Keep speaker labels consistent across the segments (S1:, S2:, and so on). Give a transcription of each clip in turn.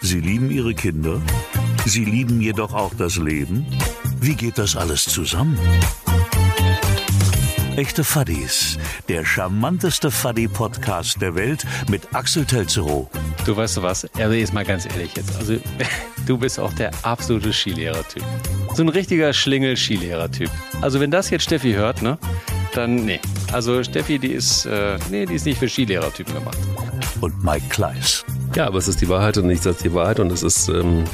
S1: Sie lieben Ihre Kinder? Sie lieben jedoch auch das Leben? Wie geht das alles zusammen? Echte Fuddies, der charmanteste Fuddy-Podcast der Welt mit Axel Telzerow.
S2: Du weißt du was, also jetzt mal ganz ehrlich jetzt, also du bist auch der absolute Skilehrer-Typ. So ein richtiger Schlingel-Skilehrer-Typ. Also wenn das jetzt Steffi hört, ne, dann nee. Also Steffi, die ist, äh, nee, die ist nicht für Skilehrer-Typen gemacht.
S1: Und Mike Kleiss.
S3: Ja, aber es ist die Wahrheit und nichts als die Wahrheit. Und es ist, ähm,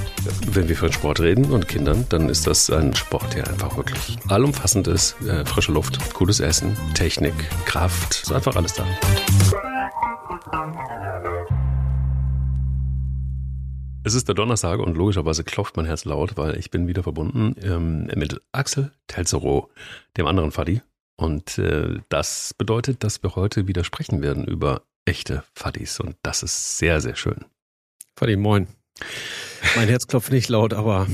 S3: wenn wir von Sport reden und Kindern, dann ist das ein Sport, der einfach wirklich allumfassend ist. Äh, frische Luft, gutes Essen, Technik, Kraft, ist einfach alles da. Es ist der Donnerstag und logischerweise klopft mein Herz laut, weil ich bin wieder verbunden ähm, mit Axel Telzerow, dem anderen Faddy. Und äh, das bedeutet, dass wir heute wieder sprechen werden über echte Faddis und das ist sehr, sehr schön.
S2: Faddy, moin. Mein Herz klopft nicht laut, aber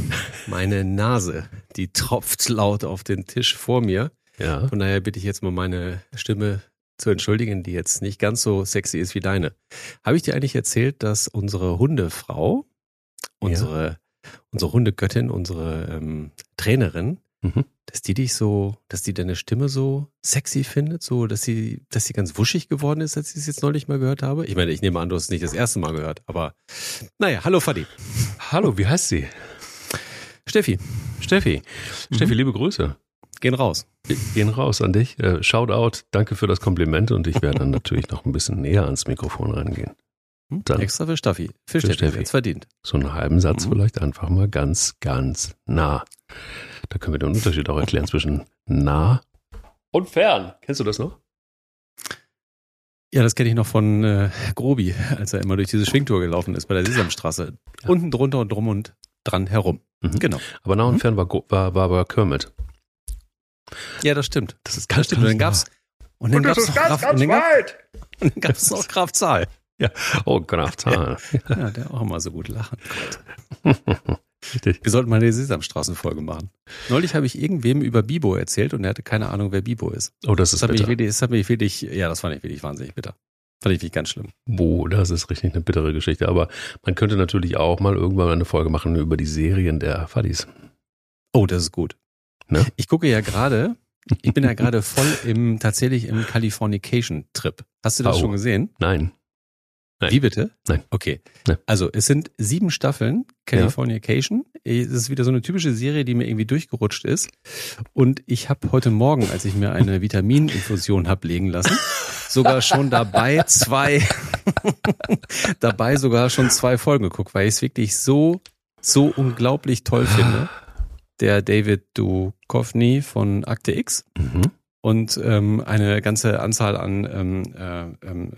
S2: meine Nase, die tropft laut auf den Tisch vor mir.
S3: Ja.
S2: Von daher bitte ich jetzt mal meine Stimme zu entschuldigen, die jetzt nicht ganz so sexy ist wie deine. Habe ich dir eigentlich erzählt, dass unsere Hundefrau, unsere, unsere Hundegöttin, unsere ähm, Trainerin,
S3: Mhm.
S2: dass die dich so, dass die deine Stimme so sexy findet, so, dass sie, dass sie ganz wuschig geworden ist, als ich es jetzt neulich mal gehört habe? Ich meine, ich nehme an, du hast es nicht das erste Mal gehört, aber naja, hallo Fadi.
S3: Hallo, wie heißt sie?
S2: Steffi,
S3: Steffi. Steffi, liebe Grüße.
S2: gehen raus.
S3: Gehen raus an dich. Äh, Shoutout, danke für das Kompliment und ich werde dann natürlich noch ein bisschen näher ans Mikrofon reingehen. Dann-
S2: Extra für Steffi. Für,
S3: Für
S2: Steffi. Jetzt verdient.
S3: So einen halben Satz
S2: Mhm.
S3: vielleicht einfach mal ganz, ganz nah. Da können wir den Unterschied auch erklären zwischen nah und fern. Kennst du das noch?
S2: Ja, das kenne ich noch von äh, Grobi, als er immer durch diese Schwingtour gelaufen ist bei der Sesamstraße.
S3: Ja.
S2: Unten drunter und drum und dran herum.
S3: Mhm.
S2: Genau.
S3: Aber nah und
S2: Mhm.
S3: fern war, war, war, war Kermit.
S2: Ja, das stimmt.
S3: Das ist
S2: Das stimmt. Und dann gab's, und dann gab's noch und dann gab's, und dann gab's noch Graf Zahl.
S3: Oh, Graf Zahl.
S2: Ja, der auch immer so gut lachen konnte.
S3: Richtig.
S2: Wir sollten mal eine Sesamstraßenfolge machen. Neulich habe ich irgendwem über Bibo erzählt und er hatte keine Ahnung, wer Bibo ist.
S3: Oh, das
S2: Das
S3: ist
S2: mich
S3: bitter.
S2: wirklich, das hat mich wirklich, ja, das fand ich wirklich wahnsinnig bitter. Fand ich wirklich ganz schlimm.
S3: Oh, das ist richtig eine bittere Geschichte. Aber man könnte natürlich auch mal irgendwann eine Folge machen über die Serien der Fadis.
S2: Oh, das ist gut.
S3: Ne?
S2: Ich gucke ja gerade, ich bin ja gerade voll im, tatsächlich im Californication-Trip. Hast du das
S3: Oh.
S2: schon gesehen?
S3: Nein. Nein.
S2: Wie bitte?
S3: Nein.
S2: Okay.
S3: Nein.
S2: Also, es sind sieben Staffeln Californication. Es ist wieder so eine typische Serie, die mir irgendwie durchgerutscht ist. Und ich habe heute Morgen, als ich mir eine Vitamininfusion hab legen lassen, sogar schon dabei zwei, dabei sogar schon zwei Folgen geguckt, weil ich es wirklich so, so unglaublich toll finde. Der David Duchovny von Akte X
S3: Mhm.
S2: und ähm, eine ganze Anzahl an ähm, äh, ähm,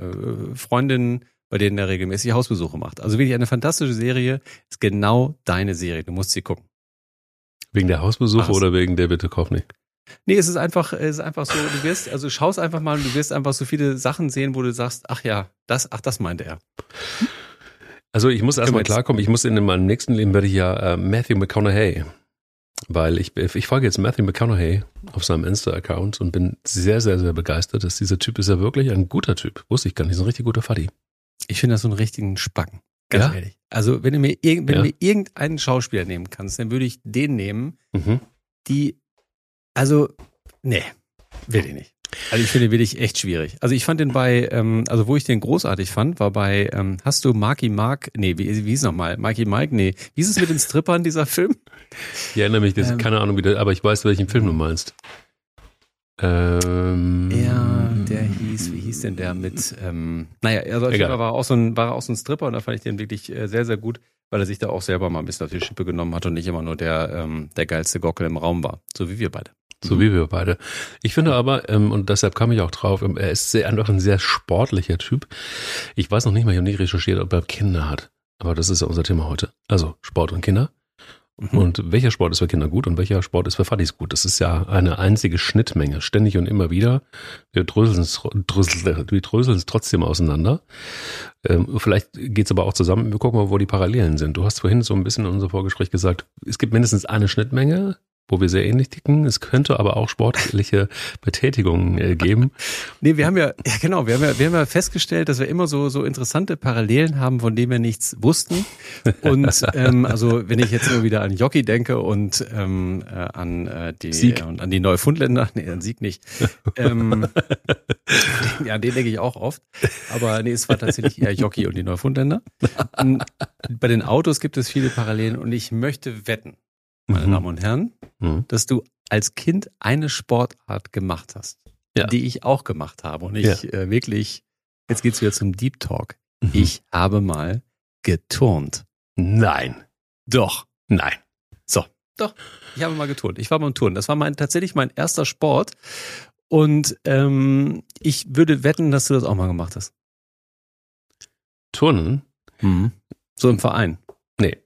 S2: äh, Freundinnen, bei denen er regelmäßig Hausbesuche macht. Also wirklich eine fantastische Serie. Ist genau deine Serie. Du musst sie gucken.
S3: Wegen der Hausbesuche
S2: Was?
S3: oder wegen David Duchovny?
S2: Nee, es ist einfach, es ist einfach so, du wirst, also schaust einfach mal und du wirst einfach so viele Sachen sehen, wo du sagst, ach ja, das, ach, das meinte er.
S3: Also ich muss erstmal klarkommen, ich muss in meinem nächsten Leben werde ich ja äh, Matthew McConaughey. Weil ich, ich folge jetzt Matthew McConaughey auf seinem Insta-Account und bin sehr, sehr, sehr begeistert, dass dieser Typ ist ja wirklich ein guter Typ. Wusste ich gar nicht, so ein richtig guter Faddy.
S2: Ich finde das so einen richtigen Spacken. Ganz
S3: Ja?
S2: ehrlich. Also, wenn du mir, irg wenn
S3: Ja.
S2: du mir irgendeinen Schauspieler nehmen kannst, dann würde ich den nehmen,
S3: Mhm.
S2: die, also, nee, will ich nicht. Also ich finde den wirklich echt schwierig. Also ich fand den bei, ähm, also wo ich den großartig fand, war bei, ähm, hast du Marky Mark, nee, wie, wie hieß nochmal? Marky Mike, nee. Wie ist es mit den Strippern, dieser Film?
S3: Ich erinnere mich, das
S2: Ähm.
S3: keine Ahnung, wie der, aber ich weiß, welchen Film du meinst. Ähm,
S2: Ja, der hieß, wie hieß denn der mit, ähm, naja, also. Fall war er auch so ein, war auch so ein Stripper und da fand ich den wirklich äh, sehr, sehr gut, weil er sich da auch selber mal ein bisschen auf die Schippe genommen hat und nicht immer nur der, ähm, der geilste Gockel im Raum war. So wie wir beide.
S3: So wie wir beide. Ich finde aber, ähm, und deshalb kam ich auch drauf, ähm, er ist sehr, einfach ein sehr sportlicher Typ. Ich weiß noch nicht mal, ich habe nicht recherchiert, ob er Kinder hat. Aber das ist ja unser Thema heute. Also Sport und Kinder.
S2: Mhm.
S3: Und welcher Sport ist für Kinder gut und welcher Sport ist für Fadis gut? Das ist ja eine einzige Schnittmenge, ständig und immer wieder. Wir dröseln es, dröseln, wir dröseln es trotzdem auseinander. Ähm, vielleicht geht's aber auch zusammen. Wir gucken mal, wo die Parallelen sind. Du hast vorhin so ein bisschen in unserem Vorgespräch gesagt, es gibt mindestens eine Schnittmenge. Wo wir sehr ähnlich ticken. Es könnte aber auch sportliche Betätigungen äh, geben.
S2: Nee, wir haben ja, ja genau, wir haben ja, wir haben ja festgestellt, dass wir immer so, so interessante Parallelen haben, von denen wir nichts wussten. Und ähm, also wenn ich jetzt nur wieder an Jockey denke und ähm, äh, an äh, die
S3: Sieg.
S2: Und an die Neufundländer, nee, an Sieg nicht. ähm, ja, an den denke ich auch oft. Aber nee, es war tatsächlich eher Jockey und die Neufundländer. Und bei den Autos gibt es viele Parallelen und ich möchte wetten, meine
S3: Mhm.
S2: Damen und Herren,
S3: Mhm.
S2: dass du als Kind eine Sportart gemacht hast,
S3: Ja.
S2: die ich auch gemacht habe. Und ich äh, wirklich, jetzt geht's wieder zum Deep Talk.
S3: Mhm.
S2: Ich habe mal geturnt.
S3: Nein.
S2: Doch.
S3: Nein.
S2: So. Doch. Ich habe mal geturnt. Ich war beim Turnen. Das war mein, tatsächlich mein erster Sport. Und ähm, ich würde wetten, dass du das auch mal gemacht hast.
S3: Turnen?
S2: So im Verein.
S3: Nee.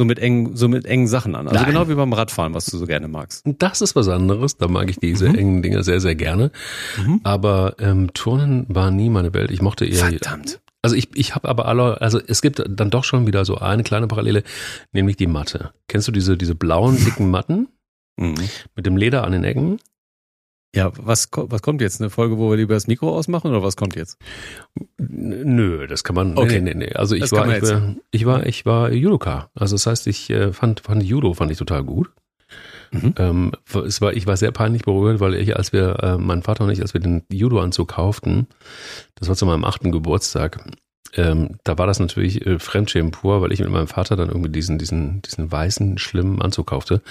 S2: So mit engen, so mit engen Sachen an. Also
S3: Nein.
S2: genau wie beim Radfahren, was du so gerne magst.
S3: Das ist was anderes. Da mag ich diese
S2: Mhm.
S3: engen Dinge sehr, sehr gerne.
S2: Mhm.
S3: Aber ähm, Turnen war nie meine Welt. Ich mochte eher.
S2: Verdammt.
S3: Also ich, ich habe aber alle, also es gibt dann doch schon wieder so eine kleine Parallele, nämlich die Matte. Kennst du diese, diese blauen, dicken Matten
S2: Mhm.
S3: mit dem Leder an den Ecken?
S2: Ja, was, was kommt jetzt? Eine Folge, wo wir lieber das Mikro ausmachen oder was kommt jetzt?
S3: Nö, das kann man.
S2: Okay.
S3: Nee, nee, nee. Also ich
S2: Das
S3: war, ich
S2: jetzt
S3: war, ich war, ich war Judoka. Also das heißt, ich äh, fand, fand Judo fand ich total gut.
S2: Mhm.
S3: Ähm, es war, ich war sehr peinlich berührt, weil ich, als wir, äh, mein Vater und ich, als wir den Judo-Anzug kauften, das war zu meinem achten Geburtstag, ähm, da war das natürlich äh, Fremdschämen pur, weil ich mit meinem Vater dann irgendwie diesen, diesen, diesen weißen, schlimmen Anzug kaufte.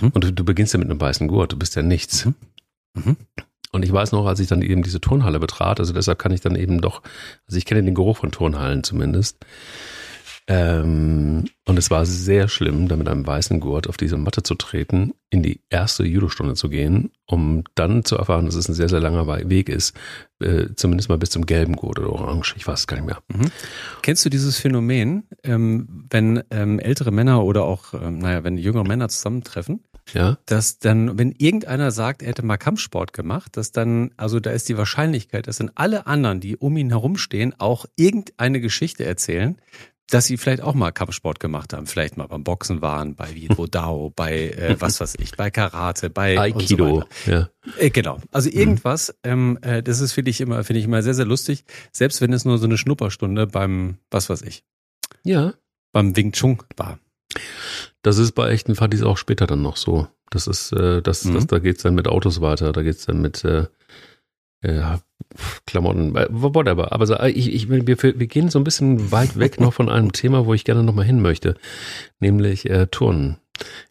S2: Mhm.
S3: Und du, du beginnst ja mit einem weißen Gurt, du bist ja nichts.
S2: Mhm. Mhm.
S3: Und ich weiß noch, als ich dann eben diese Turnhalle betrat, also deshalb kann ich dann eben doch, also ich kenne den Geruch von Turnhallen zumindest. Ähm, und es war sehr schlimm, da mit einem weißen Gurt auf diese Matte zu treten, in die erste Judostunde zu gehen, um dann zu erfahren, dass es ein sehr, sehr langer Weg ist, äh, zumindest mal bis zum gelben Gurt oder orange, ich weiß es gar nicht mehr.
S2: Kennst du dieses Phänomen, ähm, wenn ähm, ältere Männer oder auch, ähm, naja, wenn jüngere Männer zusammentreffen,
S3: Ja?
S2: dass dann, wenn irgendeiner sagt, er hätte mal Kampfsport gemacht, dass dann, also da ist die Wahrscheinlichkeit, dass dann alle anderen, die um ihn herumstehen, auch irgendeine Geschichte erzählen, dass sie vielleicht auch mal Kampfsport gemacht haben, vielleicht mal beim Boxen waren, bei Viet Dao, bei äh, was weiß ich, bei Karate, bei so
S3: Aikido.
S2: weiter.
S3: ja.
S2: Äh, genau. Also irgendwas, ähm, äh, das ist finde ich immer, finde ich immer sehr, sehr lustig, selbst wenn es nur so eine Schnupperstunde beim, was weiß ich,
S3: ja.
S2: beim Wing Chun war.
S3: Das ist bei echten Fadis auch später dann noch so. Das ist, äh, das,
S2: Mhm.
S3: das, da geht's dann mit Autos weiter, da geht's dann mit äh, ja, Klamotten, äh, whatever. Aber so, äh, ich, ich, wir, wir gehen so ein bisschen weit weg noch von einem Thema, wo ich gerne nochmal hin möchte, nämlich äh, Turnen.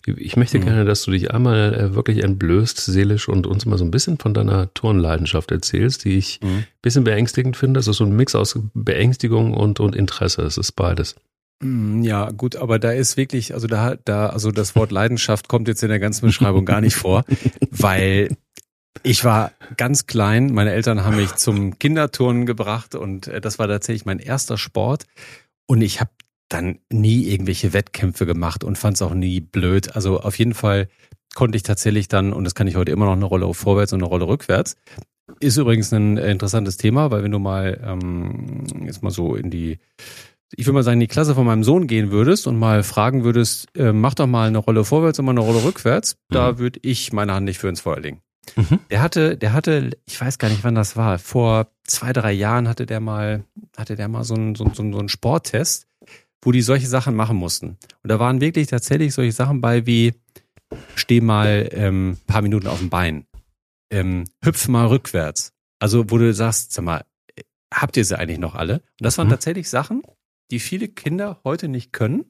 S3: Ich möchte
S2: Mhm.
S3: gerne, dass du dich einmal äh, wirklich entblößt, seelisch und uns mal so ein bisschen von deiner Turnleidenschaft erzählst, die ich ein bisschen beängstigend finde. Es ist so ein Mix aus Beängstigung und, und Interesse. Es ist beides.
S2: Mm, Ja, gut, aber da ist wirklich, also da, da, also das Wort Leidenschaft kommt jetzt in der ganzen Beschreibung gar nicht vor, weil ich war ganz klein. Meine Eltern haben mich zum Kinderturnen gebracht und äh, das war tatsächlich mein erster Sport. Und ich habe dann nie irgendwelche Wettkämpfe gemacht und fand es auch nie blöd. Also auf jeden Fall konnte ich tatsächlich dann, und das kann ich heute immer noch eine Rolle vorwärts und eine Rolle rückwärts. Ist übrigens ein interessantes Thema, weil wenn du mal ähm, jetzt mal so in die ich würde mal sagen, in die Klasse von meinem Sohn gehen würdest und mal fragen würdest, äh, mach doch mal eine Rolle vorwärts und mal eine Rolle rückwärts, da würde ich meine Hand nicht für ins Feuer legen.
S3: Mhm.
S2: Der hatte, der hatte, ich weiß gar nicht, wann das war, vor zwei, drei Jahren hatte der mal, hatte der mal so einen, so, einen- so, einen- so einen Sporttest, wo die solche Sachen machen mussten. Und da waren wirklich tatsächlich solche Sachen bei wie, steh mal ähm, paar Minuten auf dem Bein, ähm, hüpf mal rückwärts. Also wo du sagst, sag mal, äh, habt ihr sie eigentlich noch alle? Und das waren
S3: Mhm.
S2: tatsächlich Sachen, die viele Kinder heute nicht können.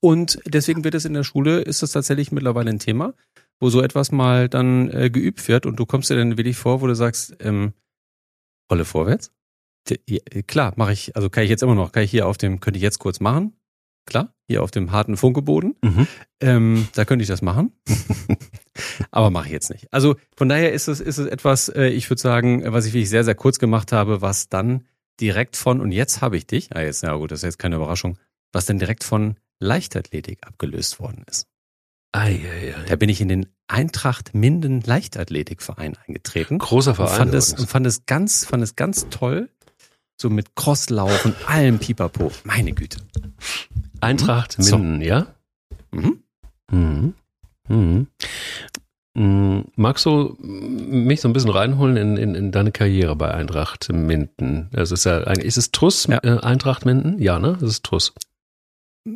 S2: Und deswegen wird es in der Schule, ist das tatsächlich mittlerweile ein Thema, wo so etwas mal dann äh, geübt wird und du kommst dir dann wirklich vor, wo du sagst, ähm, Rolle vorwärts. Ja, äh, klar, mache ich, also kann ich jetzt immer noch, kann ich hier auf dem, könnte ich jetzt kurz machen. Klar, hier auf dem harten Funkeboden.
S3: Mhm.
S2: Ähm, da könnte ich das machen. Aber mache ich jetzt nicht. Also von daher ist es, ist es etwas, äh, ich würde sagen, was ich wirklich sehr, sehr kurz gemacht habe, was dann direkt von, und jetzt habe ich dich, ah jetzt, na gut, das ist jetzt keine Überraschung, was dann direkt von Leichtathletik abgelöst worden ist.
S3: Ei, ei, ei.
S2: Da bin ich in den Eintracht Minden Leichtathletikverein eingetreten.
S3: Großer
S2: Und
S3: Verein.
S2: fand es, und fand es ganz, fand es ganz toll. So mit Crosslauf und allem Pipapo. Meine Güte.
S3: Eintracht
S2: So.
S3: Minden, ja?
S2: Mhm.
S3: Mhm. Mhm. Magst du mich so ein bisschen reinholen in, in, in deine Karriere bei Eintracht Minden? Also ist ja eigentlich, ist es Truss
S2: Ja.
S3: äh, Eintracht Minden? Ja, ne? Das ist Truss.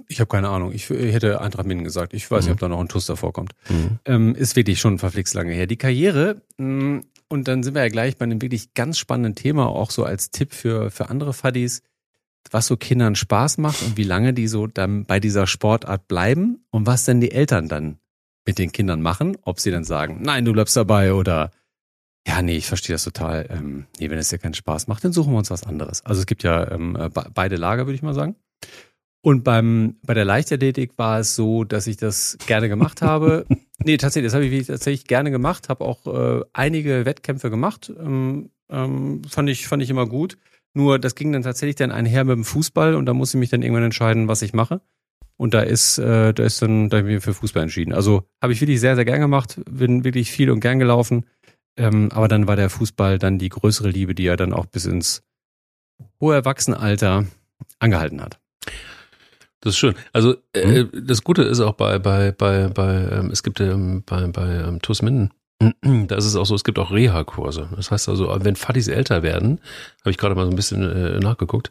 S2: Ich habe keine Ahnung. Ich, ich hätte Eintracht Minden gesagt. Ich weiß
S3: Mhm.
S2: nicht, ob da noch ein Tuss davor kommt.
S3: Mhm.
S2: Ähm, ist wirklich schon verflixt lange her. Die Karriere, mh, und dann sind wir ja gleich bei einem wirklich ganz spannenden Thema, auch so als Tipp für, für andere Fuddies, was so Kindern Spaß macht und wie lange die so dann bei dieser Sportart bleiben und was denn die Eltern dann mit den Kindern machen, ob sie dann sagen, nein, du bleibst dabei oder ja, nee, ich verstehe das total. Ähm, nee, wenn es dir keinen Spaß macht, dann suchen wir uns was anderes. Also es gibt ja ähm, äh, be- beide Lager, würde ich mal sagen. Und beim, bei der Leichtathletik war es so, dass ich das gerne gemacht habe. nee, tatsächlich, das habe ich tatsächlich gerne gemacht, habe auch äh, einige Wettkämpfe gemacht. Ähm, ähm, fand, ich, fand ich immer gut. Nur das ging dann tatsächlich dann einher mit dem Fußball und da muss ich mich dann irgendwann entscheiden, was ich mache. Und da ist, äh, da ist dann, da habe ich mich für Fußball entschieden. Also habe ich wirklich sehr, sehr gern gemacht, bin wirklich viel und gern gelaufen. Ähm, aber dann war der Fußball dann die größere Liebe, die ja dann auch bis ins hohe Erwachsenenalter angehalten hat.
S3: Das ist schön. Also äh, das Gute ist auch bei bei bei bei ähm, es gibt ähm, bei bei ähm, TuS Minden da ist es auch so, es gibt auch Reha-Kurse. Das heißt also, wenn Fadis älter werden, habe ich gerade mal so ein bisschen äh, nachgeguckt,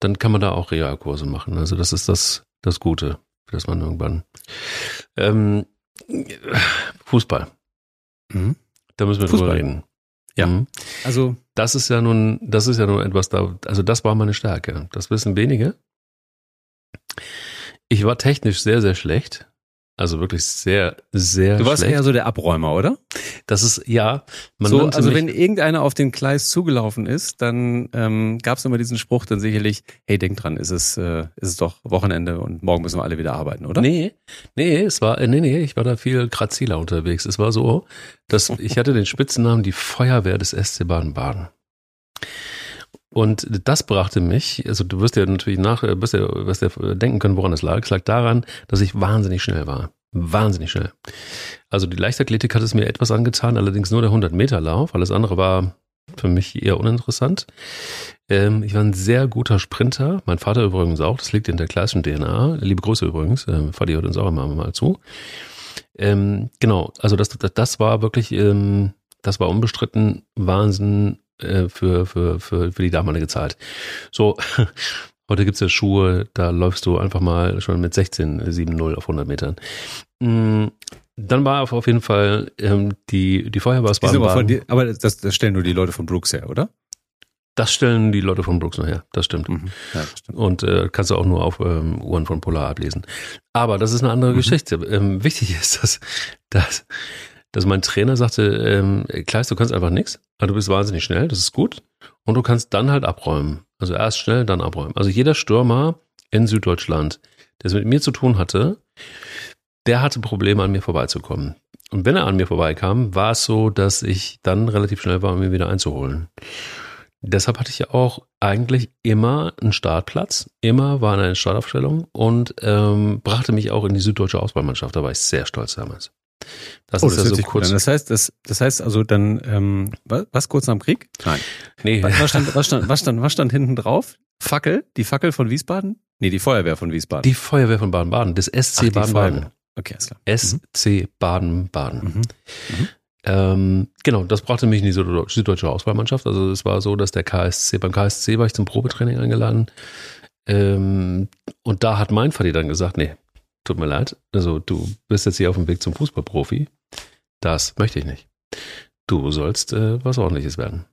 S3: dann kann man da auch Reha-Kurse machen. Also das ist das das Gute, dass man irgendwann ähm, Fußball.
S2: Mhm.
S3: Da müssen wir
S2: Fußball.
S3: drüber reden.
S2: Ja.
S3: Mhm.
S2: Also
S3: Das ist ja nun, das ist ja nun etwas da, also das war meine Stärke. Das wissen wenige. Ich war technisch sehr, sehr schlecht. Also wirklich sehr, sehr
S2: du warst
S3: schlecht.
S2: eher so der Abräumer, oder?
S3: das ist, ja, man
S2: so, also wenn irgendeiner auf den Gleis zugelaufen ist, dann ähm, gab es immer diesen Spruch dann sicherlich, hey, denk dran, ist es, äh, ist es doch Wochenende und morgen müssen wir alle wieder arbeiten, oder?
S3: Nee, nee, es war, äh, nee, nee, ich war da viel graziler unterwegs. Es war so, dass ich hatte den Spitzennamen die Feuerwehr des SC Baden-Baden. Und das brachte mich, also du wirst ja natürlich nach, äh, wirst ja, wirst ja denken können, woran es lag. Es lag daran, dass ich wahnsinnig schnell war. Wahnsinnig schnell. Also die Leichtathletik hat es mir etwas angetan, allerdings nur der 100-Meter-Lauf. Alles andere war für mich eher uninteressant. Ähm, ich war ein sehr guter Sprinter. Mein Vater übrigens auch. Das liegt in der klassischen DNA. Liebe Grüße übrigens. Ähm, Vati hört uns auch immer mal zu. Ähm, genau. Also das, das, das war wirklich, ähm, das war unbestritten Wahnsinn äh, für, für, für, für die damalige Zeit. So, heute gibt's ja Schuhe, da läufst du einfach mal schon mit 16, 7-0 auf 100 Metern. Mm, Dann war auf jeden Fall ähm, die, die Feuerwehr aus
S2: Die sind aber, von dir, aber das, das stellen nur die Leute von Brooks her, oder?
S3: Das stellen die Leute von Brooks noch her, das stimmt.
S2: Mhm. Ja, das stimmt.
S3: Und äh, kannst du auch nur auf ähm, Uhren von Polar ablesen. Aber das ist eine andere
S2: Mhm.
S3: Geschichte. Ähm, wichtig ist, dass, dass, dass mein Trainer sagte, ähm, Kleist, du kannst einfach nichts, aber du bist wahnsinnig schnell, das ist gut. Und du kannst dann halt abräumen. Also erst schnell, dann abräumen. Also jeder Stürmer in Süddeutschland, der es mit mir zu tun hatte, der hatte Probleme, an mir vorbeizukommen. Und wenn er an mir vorbeikam, war es so, dass ich dann relativ schnell war, um ihn wieder einzuholen. Deshalb hatte ich ja auch eigentlich immer einen Startplatz, immer war eine Startaufstellung und ähm, brachte mich auch in die süddeutsche Auswahlmannschaft. Da war ich sehr stolz damals. Das
S2: Oh,
S3: ist
S2: das
S3: ja so kurz.
S2: Das heißt, das, das heißt also dann, ähm, was, was kurz nach dem Krieg? Nein.
S3: Nee,
S2: Was, stand, was, stand, was, stand, was stand hinten drauf? Fackel? Die Fackel von Wiesbaden? Nee, die Feuerwehr von Wiesbaden.
S3: die Feuerwehr von Baden-Baden, des SC Baden-Baden.
S2: Okay, alles klar.
S3: SC Baden-Baden.
S2: Mhm.
S3: Ähm, genau, das brachte mich in die Süd- süddeutsche Auswahlmannschaft. Also es war so, dass der KSC, beim KSC war ich zum Probetraining eingeladen. Ähm, und da hat mein Vati dann gesagt, nee, tut mir leid, also du bist jetzt hier auf dem Weg zum Fußballprofi. Das möchte ich nicht. Du sollst äh, was ordentliches werden.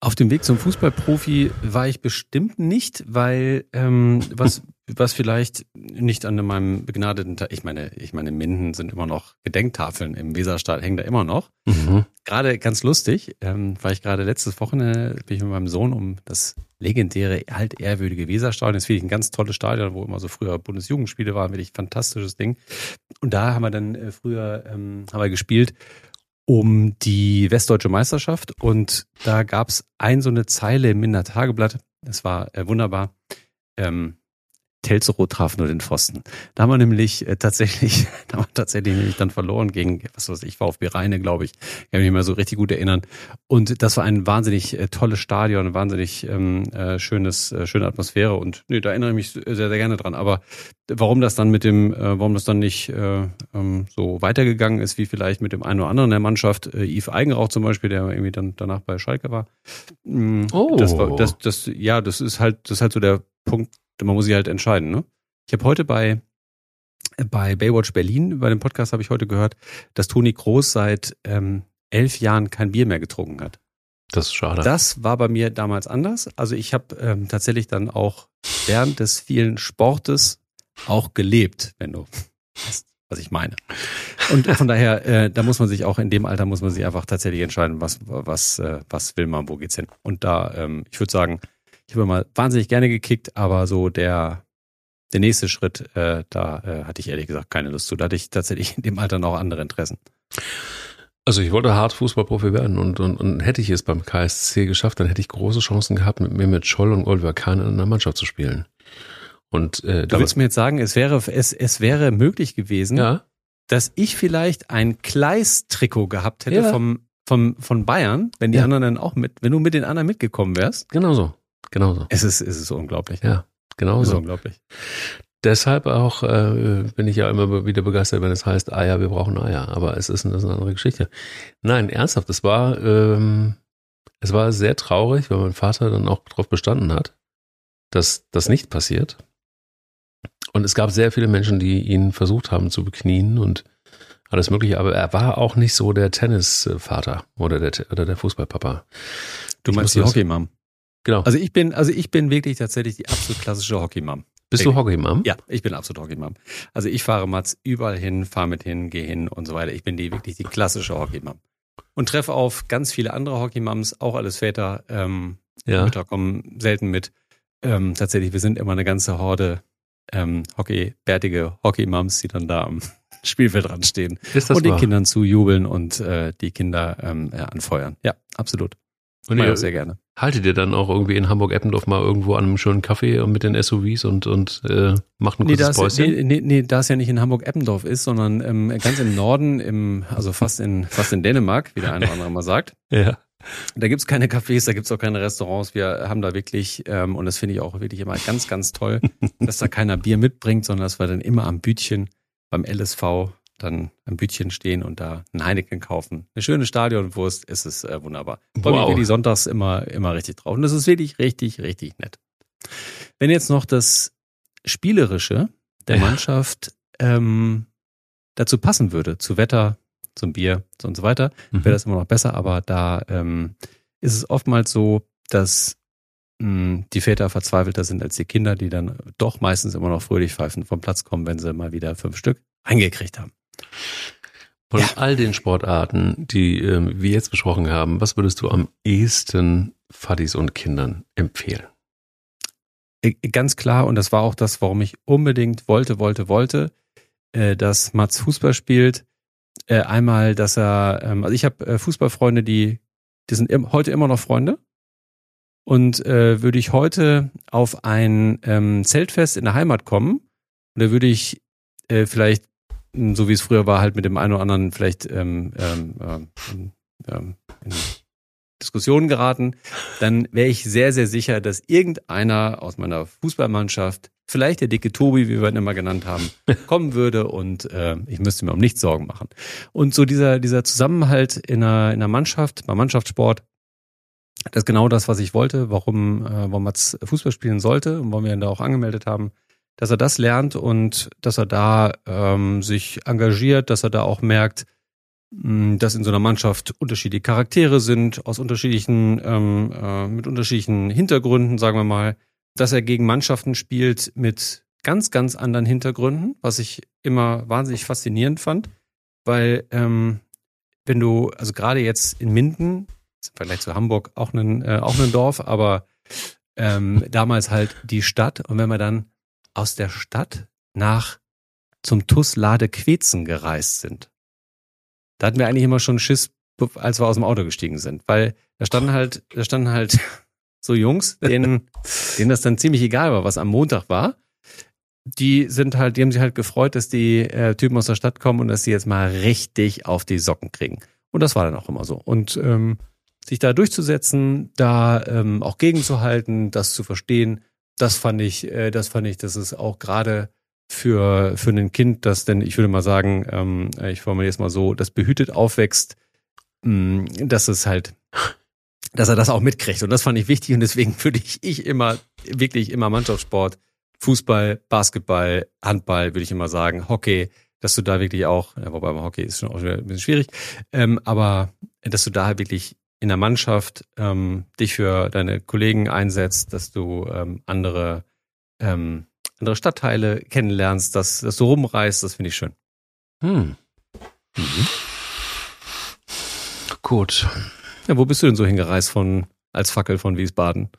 S2: Auf dem Weg zum Fußballprofi war ich bestimmt nicht, weil ähm, was was vielleicht nicht an meinem begnadeten, Ta- ich meine, ich meine, Minden sind immer noch Gedenktafeln im Weserstad hängen da immer noch.
S3: Mhm.
S2: Gerade ganz lustig, ähm, war ich gerade letztes Wochenende bin ich mit meinem Sohn um das legendäre alt ehrwürdige Weserstadion. Das finde ich ein ganz tolles Stadion, wo immer so früher Bundesjugendspiele waren, wirklich fantastisches Ding. Und da haben wir dann äh, früher ähm, haben wir gespielt um die Westdeutsche Meisterschaft und da gab's ein so eine Zeile im Minder Tageblatt. Das war äh, wunderbar. Ähm, Telzero traf nur den Pfosten. Da haben wir nämlich äh, tatsächlich, da haben wir tatsächlich nämlich dann verloren gegen, was weiß ich, VfB Rheine, glaube ich. Ich kann mich mal so richtig gut erinnern. Und das war ein wahnsinnig äh, tolles Stadion, ein wahnsinnig ähm, äh, schönes, äh, schöne Atmosphäre. Und nee, da erinnere ich mich sehr, sehr gerne dran. Aber warum das dann mit dem, äh, warum das dann nicht äh, ähm, so weitergegangen ist, wie vielleicht mit dem einen oder anderen der Mannschaft, äh, Yves Eigenrauch zum Beispiel, der irgendwie dann danach bei Schalke war. Mm,
S3: Oh.
S2: Das, war, das, das, ja, das ist halt, das ist halt so der Punkt, man muss sich halt entscheiden. Ne? Ich habe heute bei bei Baywatch Berlin, bei dem Podcast habe ich heute gehört, dass Toni Groß seit ähm, elf Jahren kein Bier mehr getrunken hat.
S3: Das ist schade.
S2: Das war bei mir damals anders. Also ich habe ähm, tatsächlich dann auch während des vielen Sportes auch gelebt, wenn du weißt, was ich meine. Und von daher, äh, da muss man sich auch in dem Alter muss man sich einfach tatsächlich entscheiden, was was äh, was will man, wo geht's hin. Und da, ähm, ich würde sagen, ich habe mal wahnsinnig gerne gekickt, aber so der der nächste Schritt, äh, da äh, hatte ich ehrlich gesagt keine Lust zu. Da hatte ich tatsächlich in dem Alter noch andere Interessen.
S3: Also ich wollte hart Fußballprofi werden und, und, und hätte ich es beim KSC geschafft, dann hätte ich große Chancen gehabt, mit mir mit Scholl und Oliver Kahn in einer Mannschaft zu spielen. Und äh,
S2: Du willst mir jetzt sagen, es wäre es es wäre möglich gewesen,
S3: ja,
S2: dass ich vielleicht ein Kleist-Trikot gehabt hätte
S3: Ja.
S2: vom, vom, von Bayern, wenn die
S3: Ja.
S2: anderen dann auch mit, wenn du mit den anderen mitgekommen wärst.
S3: genau so. Genau so.
S2: Es ist, es ist unglaublich.
S3: Ja, genau
S2: Es ist
S3: so.
S2: unglaublich.
S3: Deshalb auch äh, bin ich ja immer wieder begeistert, wenn es heißt, Eier, wir brauchen Eier. Aber es ist, das ist eine andere Geschichte. Nein, ernsthaft, es war, ähm, es war sehr traurig, weil mein Vater dann auch darauf bestanden hat, dass das nicht passiert. Und es gab sehr viele Menschen, die ihn versucht haben zu beknien und alles Mögliche. Aber er war auch nicht so der Tennisvater oder der, oder der Fußballpapa.
S2: Du
S3: Ich
S2: meinst die Hockeymam.
S3: Genau.
S2: Also ich bin, also ich bin wirklich tatsächlich die absolut klassische Hockeymam.
S3: Bist du Hockeymam?
S2: Ja, ich bin absolut Hockeymam. Also ich fahre Mats überall hin, fahre mit hin, gehe hin und so weiter. Ich bin die wirklich die klassische Hockeymam. Und treffe auf ganz viele andere Hockeymams, auch alles Väter. Ähm,
S3: Ja.
S2: Mütter kommen selten mit. Ähm, tatsächlich, wir sind immer eine ganze Horde ähm, Hockey, bärtige Hockeymams, die dann da am Spielfeld dran stehen
S3: Ist das
S2: und den
S3: wahr?
S2: Kindern zujubeln und äh, die Kinder ähm, ja, anfeuern. Ja, absolut.
S3: Und
S2: ich auch sehr gerne.
S3: Haltet ihr dann auch irgendwie in Hamburg-Eppendorf mal irgendwo an einem schönen Café mit den SUVs und, und äh, macht ein
S2: Nee,
S3: kurzes
S2: es,
S3: Päuschen?
S2: nee, nee, nee, da es ja nicht in Hamburg-Eppendorf ist, sondern ähm, ganz im Norden, im, also fast in, fast in Dänemark, wie der eine oder andere mal sagt.
S3: Ja.
S2: Da gibt's keine Cafés, da gibt's auch keine Restaurants. Wir haben da wirklich, ähm, und das finde ich auch wirklich immer ganz, ganz toll, dass da keiner Bier mitbringt, sondern dass wir dann immer am Bütchen beim LSV dann am Bütchen stehen und da ein Heineken kaufen. Eine schöne Stadionwurst, es ist äh, wunderbar. Freue mich
S3: Wow.
S2: wirklich sonntags immer, immer richtig drauf. Und das ist wirklich richtig, richtig nett. Wenn jetzt noch das Spielerische der
S3: Ja.
S2: Mannschaft ähm, dazu passen würde, zu Wetter, zum Bier und so weiter,
S3: Mhm.
S2: wäre das immer noch besser, aber da ähm, ist es oftmals so, dass mh, die Väter verzweifelter sind als die Kinder, die dann doch meistens immer noch fröhlich pfeifen vom Platz kommen, wenn sie mal wieder fünf Stück eingekriegt haben.
S3: Von
S2: Ja.
S3: all den Sportarten, die ähm, wir jetzt besprochen haben, was würdest du am ehesten Fadis und Kindern empfehlen?
S2: Äh, Ganz klar, und das war auch das, warum ich unbedingt wollte, wollte, wollte, äh, dass Mats Fußball spielt. Äh, einmal, dass er, ähm, also ich habe äh, Fußballfreunde, die, die sind im, heute immer noch Freunde. Und äh, würde ich heute auf ein ähm, Zeltfest in der Heimat kommen, und da würde ich äh, vielleicht, so wie es früher war, halt mit dem einen oder anderen vielleicht ähm, ähm, ähm, ähm, in Diskussionen geraten, dann wäre ich sehr, sehr sicher, dass irgendeiner aus meiner Fußballmannschaft, vielleicht der dicke Tobi, wie wir ihn immer genannt haben, kommen würde und äh, ich müsste mir um nichts Sorgen machen. Und so dieser, dieser Zusammenhalt in einer, in einer Mannschaft, beim Mannschaftssport, das ist genau das, was ich wollte, warum, äh, warum Mats Fußball spielen sollte und warum wir ihn da auch angemeldet haben, dass er das lernt und dass er da ähm, sich engagiert, dass er da auch merkt, mh, dass in so einer Mannschaft unterschiedliche Charaktere sind, aus unterschiedlichen, ähm, äh, mit unterschiedlichen Hintergründen, sagen wir mal, dass er gegen Mannschaften spielt mit ganz, ganz anderen Hintergründen, was ich immer wahnsinnig faszinierend fand, weil ähm, wenn du, also gerade jetzt in Minden, im Vergleich zu Hamburg auch ein, äh, auch ein Dorf, aber ähm, damals halt die Stadt und wenn wir dann aus der Stadt nach zum TUS Lade Quetzen gereist sind, da hatten wir eigentlich immer schon Schiss, als wir aus dem Auto gestiegen sind, weil da standen halt, da standen halt so Jungs, denen, denen das dann ziemlich egal war, was am Montag war. die sind halt, die haben sich halt gefreut, dass die äh, Typen aus der Stadt kommen und dass sie jetzt mal richtig auf die Socken kriegen. Und das war dann auch immer so. Und ähm, sich da durchzusetzen, da ähm, auch gegenzuhalten, das zu verstehen, das fand ich, äh, das fand ich, das ist auch gerade für für ein Kind, das denn ich würde mal sagen, ähm, ich formuliere es mal so, das behütet aufwächst, mh, dass es halt, dass er das auch mitkriegt. Und das fand ich wichtig und deswegen würde ich ich immer wirklich immer Mannschaftssport, Fußball, Basketball, Handball würde ich immer sagen, Hockey, dass du da wirklich auch, ja, wobei beim Hockey ist schon auch ein bisschen schwierig, ähm, aber dass du da halt wirklich in der Mannschaft ähm, dich für deine Kollegen einsetzt, dass du ähm, andere, ähm, andere Stadtteile kennenlernst, dass, dass du rumreist, das finde ich schön. Hm. Mhm.
S3: Gut.
S2: Ja, wo bist du denn so hingereist von als Fackel von Wiesbaden?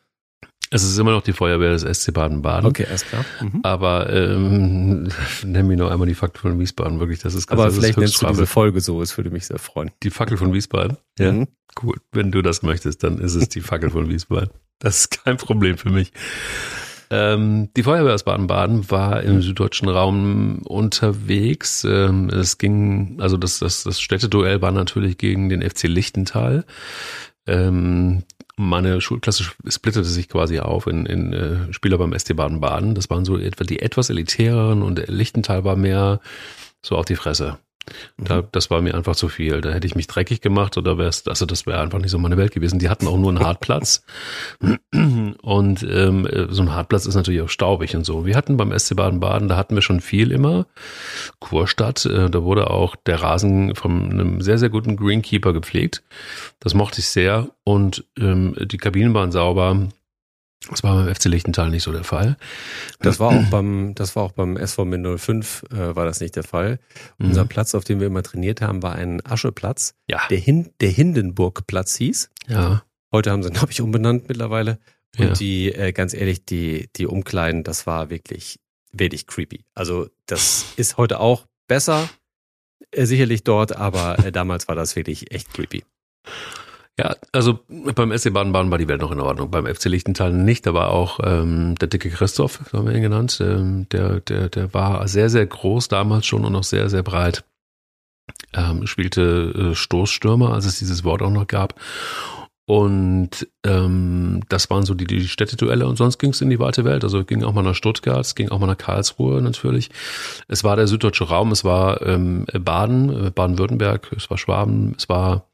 S3: Es ist immer noch die Feuerwehr des SC Baden-Baden.
S2: Okay, alles klar. Mhm.
S3: Aber ähm, nenn mir noch einmal die Fackel von Wiesbaden, wirklich. Das ist
S2: ganz, Aber vielleicht nennst du diese Folge so, es würde mich sehr freuen.
S3: Die Fackel von Wiesbaden?
S2: Ja. Mhm.
S3: Gut, wenn du das möchtest, dann ist es die Fackel von Wiesbaden. Das ist kein Problem für mich. Ähm, die Feuerwehr aus Baden-Baden war im süddeutschen Raum unterwegs. Ähm, es ging, also das, das, das Städteduell war natürlich gegen den FC Lichtental. Ähm, meine Schulklasse splittete sich quasi auf in, in äh, Spieler beim ST Baden-Baden. Das waren so etwa die etwas elitäreren und Lichtental war mehr so auf die Fresse. Da, mhm. das war mir einfach zu viel. Da hätte ich mich dreckig gemacht oder wäre es, also das wäre einfach nicht so meine Welt gewesen. Die hatten auch nur einen Hartplatz. Und ähm, so ein Hartplatz ist natürlich auch staubig und so. Wir hatten beim SC Baden-Baden, da hatten wir schon viel immer. Kurstadt, äh, da wurde auch der Rasen von einem sehr, sehr guten Greenkeeper gepflegt. Das mochte ich sehr. Und ähm, die Kabinen waren sauber. Das war beim FC Lichtenthal nicht so der Fall.
S2: Das war auch beim, das war auch beim SV Min 05 äh, war das nicht der Fall. Mhm. Unser Platz, auf dem wir immer trainiert haben, war ein Ascheplatz,
S3: ja.
S2: der, Hin der Hindenburgplatz hieß.
S3: Ja.
S2: Heute haben sie, glaube ich, umbenannt mittlerweile. Und ja. die, äh, ganz ehrlich, die, die Umkleiden, das war wirklich, wirklich creepy. Also das ist heute auch besser, äh, sicherlich dort, aber äh, damals war das wirklich echt creepy.
S3: Ja, also beim SC Baden-Baden war die Welt noch in Ordnung. Beim FC Lichtenthal nicht. Da war auch ähm, der dicke Christoph, so haben wir ihn genannt. Ähm, der, der, der war sehr, sehr groß damals schon und noch sehr, sehr breit. Ähm, spielte äh, Stoßstürmer, als es dieses Wort auch noch gab. Und ähm, das waren so die, die Städteduelle und sonst ging es in die weite Welt. Also ging auch mal nach Stuttgart, es ging auch mal nach Karlsruhe natürlich. Es war der süddeutsche Raum, es war ähm, Baden, äh, Baden-Württemberg, es war Schwaben, es war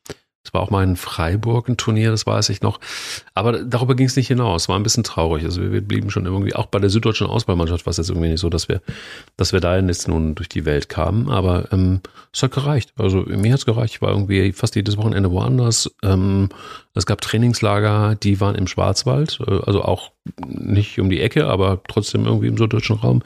S3: es war auch mal in Freiburg ein Turnier, das weiß ich noch. Aber darüber ging es nicht hinaus. War ein bisschen traurig. Also wir, blieben schon irgendwie, auch bei der süddeutschen Auswahlmannschaft war es jetzt irgendwie nicht so, dass wir, dass wir da jetzt nun durch die Welt kamen. Aber ähm, es hat gereicht. Also mir hat es gereicht. Ich war irgendwie fast jedes Wochenende woanders. Ähm, es gab Trainingslager, die waren im Schwarzwald, äh, also auch nicht um die Ecke, aber trotzdem irgendwie im süddeutschen Raum.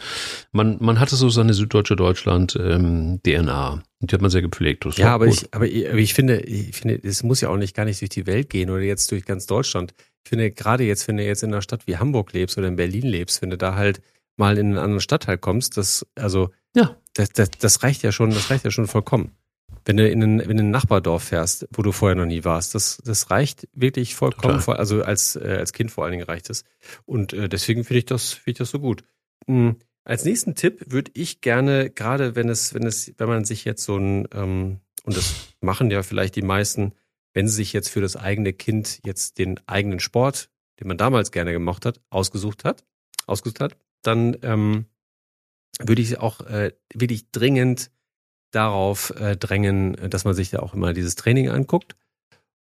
S3: Man, man hatte so seine süddeutsche Deutschland ähm, DNA. Die hat man sehr gepflegt.
S2: ja, aber ich, aber ich, aber ich finde, ich finde, es muss ja auch nicht gar nicht durch die Welt gehen oder jetzt durch ganz Deutschland. Ich finde, gerade jetzt, wenn du jetzt in einer Stadt wie Hamburg lebst oder in Berlin lebst, wenn du da halt mal in einen anderen Stadtteil kommst, das, also,
S3: ja.
S2: das, das, das reicht ja schon, das reicht ja schon vollkommen. Wenn du in ein, in ein Nachbardorf fährst, wo du vorher noch nie warst, das, das reicht wirklich vollkommen, voll, also als, äh, als Kind vor allen Dingen reicht es. Und äh, deswegen finde ich das, finde ich das so gut. Mhm. Als nächsten Tipp würde ich gerne, gerade wenn es, wenn es, wenn man sich jetzt so ein, ähm, und das machen ja vielleicht die meisten, wenn sie sich jetzt für das eigene Kind jetzt den eigenen Sport, den man damals gerne gemocht hat, ausgesucht hat, ausgesucht hat, dann ähm, würde ich auch äh, wirklich dringend darauf äh, drängen, dass man sich da auch immer dieses Training anguckt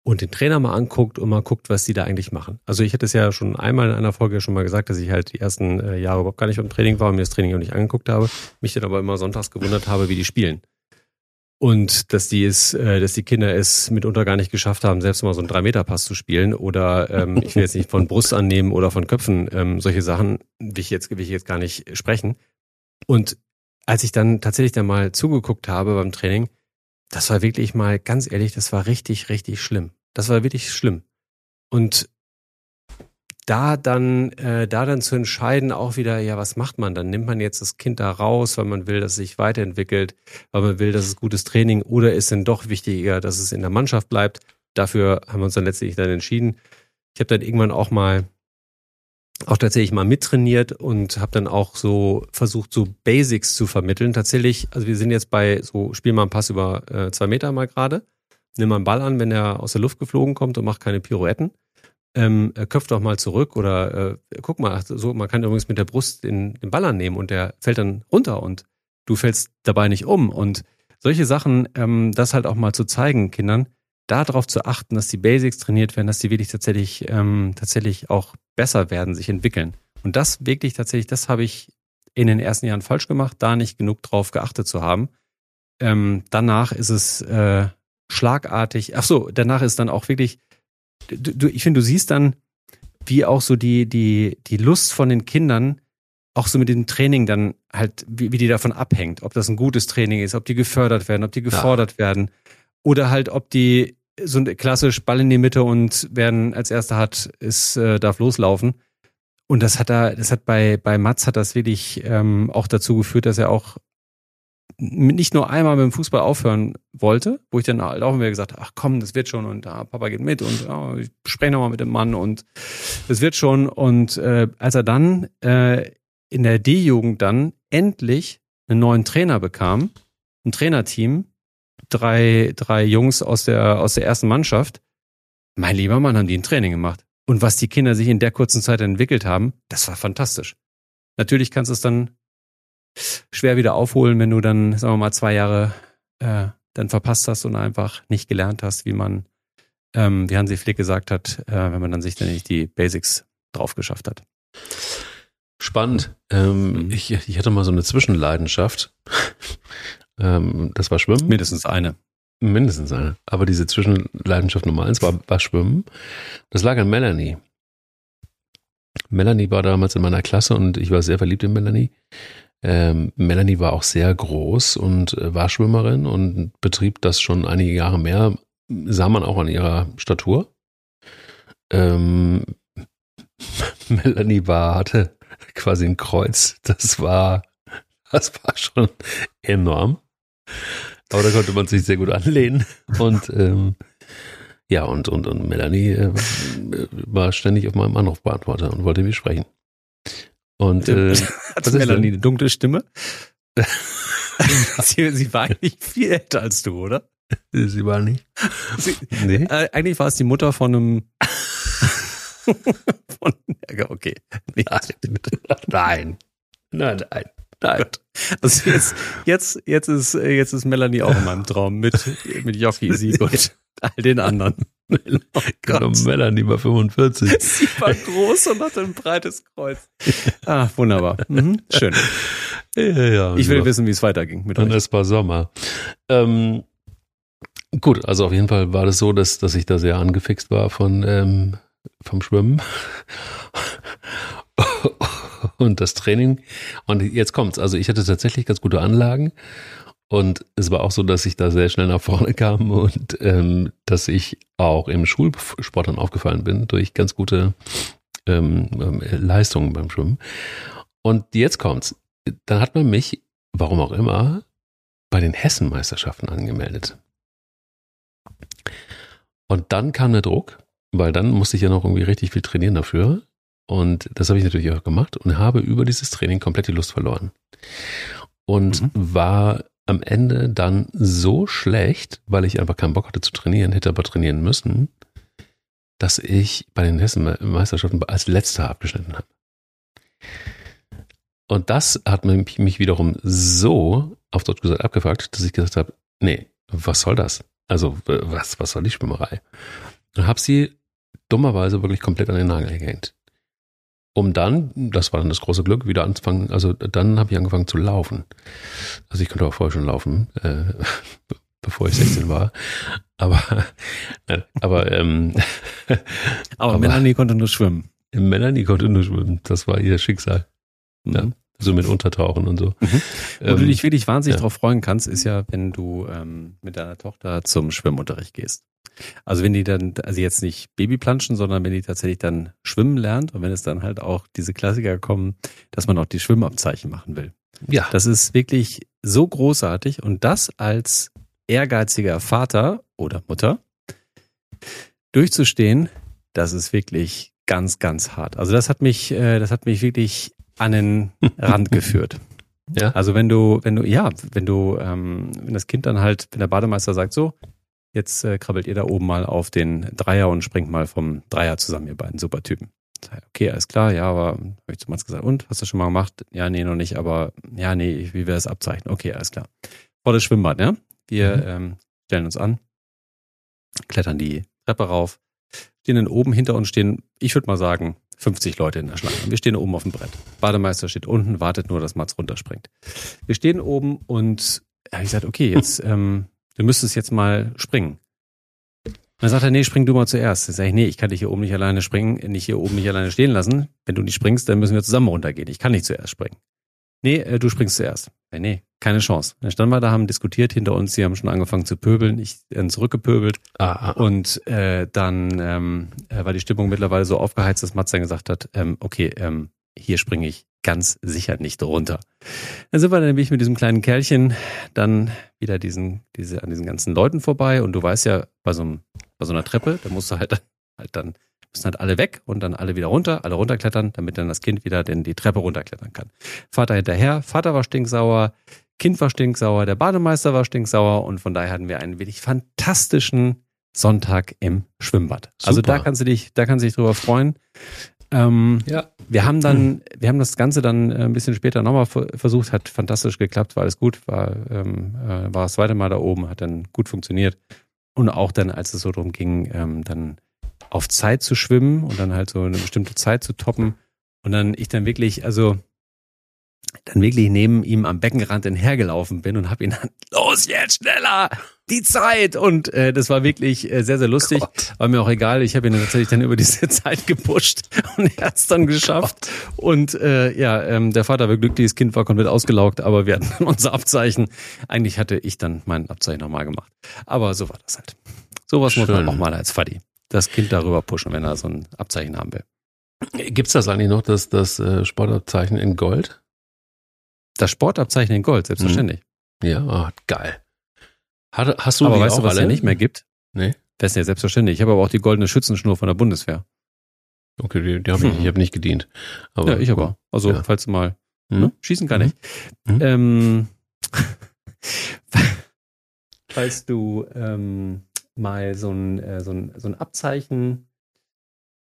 S2: und den Trainer mal anguckt und mal guckt, was die da eigentlich machen. Also ich hatte es ja schon einmal in einer Folge schon mal gesagt, dass ich halt die ersten äh, Jahre überhaupt gar nicht beim Training war und mir das Training auch nicht angeguckt habe, mich dann aber immer sonntags gewundert habe, wie die spielen. Und dass die es, äh, dass die Kinder es mitunter gar nicht geschafft haben, selbst mal so einen Drei-Meter-Pass zu spielen oder ähm, ich will jetzt nicht von Brust annehmen oder von Köpfen, ähm, solche Sachen will ich jetzt, will ich jetzt gar nicht sprechen. Und als ich dann tatsächlich dann mal zugeguckt habe beim Training, das war wirklich mal, ganz ehrlich, das war richtig, richtig schlimm. Das war wirklich schlimm. Und da dann, äh, da dann zu entscheiden, auch wieder, ja, was macht man? Dann nimmt man jetzt das Kind da raus, weil man will, dass es sich weiterentwickelt, weil man will, dass es gutes Training oder ist denn doch wichtiger, dass es in der Mannschaft bleibt? Dafür haben wir uns dann letztlich dann entschieden. Ich habe dann irgendwann auch mal auch tatsächlich mal mittrainiert und habe dann auch so versucht, so Basics zu vermitteln. Tatsächlich, also wir sind jetzt bei so, spiel mal einen Pass über äh, zwei Meter mal gerade, nimm mal einen Ball an, wenn er aus der Luft geflogen kommt und macht keine Pirouetten. Ähm, köpft doch mal zurück oder äh, guck mal, so man kann übrigens mit der Brust den, den Ball annehmen und der fällt dann runter und du fällst dabei nicht um. Und solche Sachen, ähm, das halt auch mal zu zeigen, Kindern, darauf zu achten, dass die Basics trainiert werden, dass die wirklich tatsächlich, ähm, tatsächlich auch besser werden, sich entwickeln. Und das wirklich tatsächlich, das habe ich in den ersten Jahren falsch gemacht, da nicht genug drauf geachtet zu haben. Ähm, danach ist es äh, schlagartig, ach so, danach ist dann auch wirklich, du, du, ich finde, du siehst dann, wie auch so die, die, die Lust von den Kindern auch so mit dem Training dann halt, wie, wie die davon abhängt, ob das ein gutes Training ist, ob die gefördert werden, ob die gefordert ja. werden oder halt, ob die so ein klassisch Ball in die Mitte und werden als erster hat, ist, äh, darf loslaufen. Und das hat er, das hat bei, bei Mats hat das wirklich ähm, auch dazu geführt, dass er auch nicht nur einmal mit dem Fußball aufhören wollte, wo ich dann halt auch immer gesagt ach komm, das wird schon und ah, Papa geht mit und oh, ich spreche nochmal mit dem Mann und das wird schon. Und äh, als er dann äh, in der D-Jugend dann endlich einen neuen Trainer bekam, ein Trainerteam, drei, drei Jungs aus der, aus der ersten Mannschaft. Mein lieber Mann, haben die ein Training gemacht. Und was die Kinder sich in der kurzen Zeit entwickelt haben, das war fantastisch. Natürlich kannst du es dann schwer wieder aufholen, wenn du dann, sagen wir mal, zwei Jahre äh, dann verpasst hast und einfach nicht gelernt hast, wie man, ähm, wie Hansi Flick gesagt hat, äh, wenn man dann sich dann nicht die Basics drauf geschafft hat.
S3: Spannend. Ähm, mhm. ich, ich hatte mal so eine Zwischenleidenschaft. Ähm, das war Schwimmen.
S2: Mindestens eine.
S3: Mindestens eine. Aber diese Zwischenleidenschaft Nummer eins war, war Schwimmen. Das lag an Melanie. Melanie war damals in meiner Klasse und ich war sehr verliebt in Melanie. Ähm, Melanie war auch sehr groß und äh, war Schwimmerin und betrieb das schon einige Jahre mehr. Sah man auch an ihrer Statur. Ähm, Melanie war, hatte quasi ein Kreuz. Das war, das war schon enorm. Aber da konnte man sich sehr gut anlehnen. Und ähm, ja, und, und, und Melanie äh, war ständig auf meinem Anrufbeantworter und wollte mich sprechen. Und äh,
S2: hat Melanie eine dunkle Stimme? sie, sie war eigentlich viel älter als du, oder?
S3: Sie war nicht.
S2: Sie, nee. Äh, eigentlich war es die Mutter von einem
S3: Von, okay. Nein. Nein, nein. Nein.
S2: Also jetzt, jetzt, jetzt ist, jetzt ist Melanie auch in meinem Traum mit, mit Jockey, Sieg und all den anderen.
S3: Oh genau, Melanie war 45.
S2: Sie war groß und hatte ein breites Kreuz. Ah, wunderbar. Mhm, schön. Ja, ja, ich will ja. wissen, wie es weiterging
S3: mit und euch. es war Sommer. Ähm, gut, also auf jeden Fall war das so, dass, dass ich da sehr angefixt war von ähm, vom Schwimmen und das Training. Und jetzt kommt's. Also ich hatte tatsächlich ganz gute Anlagen und es war auch so, dass ich da sehr schnell nach vorne kam und ähm, dass ich auch im Schulsport dann aufgefallen bin durch ganz gute ähm, ähm, Leistungen beim Schwimmen. Und jetzt kommt's. Dann hat man mich, warum auch immer, bei den Hessenmeisterschaften angemeldet. Und dann kam der Druck weil dann musste ich ja noch irgendwie richtig viel trainieren dafür. Und das habe ich natürlich auch gemacht und habe über dieses Training komplett die Lust verloren. Und mhm. war am Ende dann so schlecht, weil ich einfach keinen Bock hatte zu trainieren, hätte aber trainieren müssen, dass ich bei den Hessenmeisterschaften als letzter abgeschnitten habe. Und das hat mich wiederum so, auf Deutsch gesagt, abgefuckt, dass ich gesagt habe, nee, was soll das? Also, was, was soll die Schwimmerei? Und habe sie dummerweise wirklich komplett an den Nagel gehängt. Um dann, das war dann das große Glück, wieder anzufangen, also dann habe ich angefangen zu laufen. Also ich konnte auch vorher schon laufen, äh, bevor ich 16 war. Aber, aber, ähm,
S2: aber, aber Melanie konnte nur schwimmen.
S3: Melanie konnte nur schwimmen. Das war ihr Schicksal. Mhm. Ja. So mit Untertauchen und so. Mhm.
S2: Wo ähm, du dich wirklich wahnsinnig ja. drauf freuen kannst, ist ja, wenn du ähm, mit deiner Tochter zum Schwimmunterricht gehst. Also wenn die dann, also jetzt nicht Babyplanschen, sondern wenn die tatsächlich dann schwimmen lernt und wenn es dann halt auch diese Klassiker kommen, dass man auch die Schwimmabzeichen machen will. Ja. Das ist wirklich so großartig und das als ehrgeiziger Vater oder Mutter durchzustehen, das ist wirklich ganz, ganz hart. Also das hat mich, äh, das hat mich wirklich an den Rand geführt.
S3: Ja.
S2: Also wenn du, wenn du, ja, wenn du, ähm, wenn das Kind dann halt, wenn der Bademeister sagt, so, jetzt äh, krabbelt ihr da oben mal auf den Dreier und springt mal vom Dreier zusammen, ihr beiden super Typen. Okay, alles klar, ja, aber habe ich zu Mats gesagt, und, hast du schon mal gemacht? Ja, nee, noch nicht, aber ja, nee, wie wir das abzeichnen? Okay, alles klar. Vor das Schwimmbad, ja? Wir
S3: Mhm.
S2: ähm, stellen uns an, klettern die Treppe rauf, stehen dann oben, hinter uns stehen, ich würde mal sagen, 50 Leute in der Schlange. Wir stehen oben auf dem Brett. Bademeister steht unten, wartet nur, dass Mats runterspringt. Wir stehen oben und er hat gesagt, okay, jetzt, ähm, du müsstest jetzt mal springen. Dann sagt er, nee, spring du mal zuerst. Dann sage ich, nee, ich kann dich hier oben nicht alleine springen, nicht hier oben nicht alleine stehen lassen. Wenn du nicht springst, dann müssen wir zusammen runtergehen. Ich kann nicht zuerst springen. Nee, äh, du springst zuerst. Nee, nee, keine Chance. Dann standen wir da, haben diskutiert hinter uns, sie haben schon angefangen zu pöbeln, ich äh, zurückgepöbelt.
S3: Ah, ah, ah.
S2: Und äh, dann ähm, äh, war die Stimmung mittlerweile so aufgeheizt, dass Mats dann gesagt hat, ähm, okay, ähm, hier springe ich ganz sicher nicht runter. Dann sind wir dann nämlich mit diesem kleinen Kerlchen dann wieder diesen, diese, an diesen ganzen Leuten vorbei. Und du weißt ja, bei so, einem, bei so einer Treppe, da musst du halt, halt dann, müssen halt alle weg und dann alle wieder runter, alle runterklettern, damit dann das Kind wieder den, die Treppe runterklettern kann. Vater hinterher, Vater war stinksauer, Kind war stinksauer, der Bademeister war stinksauer und von daher hatten wir einen wirklich fantastischen Sonntag im Schwimmbad. Also
S3: Super.
S2: da kannst du dich, da kannst du dich drüber freuen. Ähm,
S3: Ja.
S2: wir haben dann, wir haben das Ganze dann äh, ein bisschen später nochmal ver- versucht, hat fantastisch geklappt, war alles gut, war, ähm, äh, war das zweite Mal da oben, hat dann gut funktioniert. Und auch dann, als es so darum ging, ähm, dann auf Zeit zu schwimmen und dann halt so eine bestimmte Zeit zu toppen. Und dann ich dann wirklich, also dann wirklich neben ihm am Beckenrand hinhergelaufen bin und habe ihn dann, los jetzt schneller, die Zeit. Und äh, das war wirklich äh, sehr, sehr lustig. War mir auch egal. Ich habe ihn dann tatsächlich dann über diese Zeit gepusht und er hat es dann geschafft. Und äh, ja, ähm, der Vater war glücklich, das Kind war komplett ausgelaugt, aber wir hatten dann unser Abzeichen. Eigentlich hatte ich dann mein Abzeichen nochmal gemacht. Aber so war das halt. Sowas muss man auch mal als Faddy. Das Kind darüber pushen, wenn er so ein Abzeichen haben will.
S3: Gibt's das eigentlich noch, das, das äh, Sportabzeichen in Gold?
S2: Das Sportabzeichen in Gold, selbstverständlich.
S3: Ja, ah, geil. Hat, hast du
S2: aber weißt du, was es ja
S3: alle?
S2: nicht mehr gibt?
S3: Nee.
S2: Das ist ja selbstverständlich. Ich habe aber auch die goldene Schützenschnur von der Bundeswehr.
S3: Okay, die, die habe ich,
S2: Hm.
S3: ich habe nicht gedient. Aber,
S2: ja, ich aber. Also,
S3: Ja.
S2: falls du mal
S3: Hm?
S2: ne? schießen kann
S3: Mhm.
S2: ich.
S3: Mhm.
S2: Ähm, falls du ähm, mal so ein, äh, so, ein, so ein Abzeichen,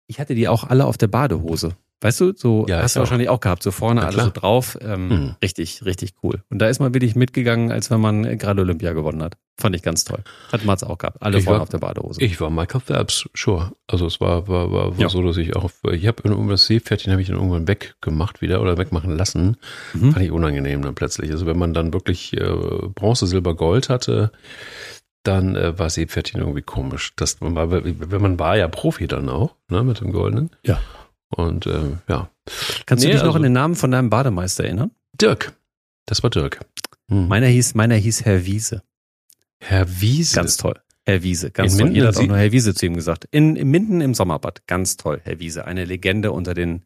S2: ich hatte die auch alle auf der Badehose. Weißt du, so
S3: Ja,
S2: hast du
S3: auch.
S2: wahrscheinlich auch gehabt, so vorne
S3: Na
S2: alles so drauf. Ähm,
S3: Mhm.
S2: Richtig, richtig cool. Und da ist man wirklich mitgegangen, als wenn man äh, gerade Olympia gewonnen hat. Fand ich ganz toll. Hat Mats auch gehabt. Alle
S3: Ich
S2: vorne
S3: war-
S2: auf der Badehose.
S3: Ich war Michael Phelps, sure. Also es war, war, war, war
S2: Ja.
S3: so, dass ich auch, ich habe irgendwann das Seepferdchen habe ich dann irgendwann weggemacht wieder oder wegmachen lassen.
S2: Mhm.
S3: Fand ich unangenehm dann plötzlich. Also wenn man dann wirklich äh, Bronze, Silber, Gold hatte, dann äh, war Seepferdchen irgendwie komisch. Das, man war, wenn man war ja Profi dann auch, ne, mit dem Goldenen.
S2: Ja.
S3: Und äh, ja.
S2: Kannst
S3: Nee,
S2: du dich noch
S3: also-
S2: an den Namen von deinem Bademeister erinnern?
S3: Dirk. Das war Dirk. Hm.
S2: Meiner hieß, meiner hieß Herr Wiese.
S3: Herr Wiese.
S2: Ganz toll. Herr Wiese, ganz
S3: In
S2: toll.
S3: Minden
S2: Jeder hat auch nur Herr Wiese zu ihm gesagt. In, in Minden im Sommerbad. Ganz toll, Herr Wiese. Eine Legende unter den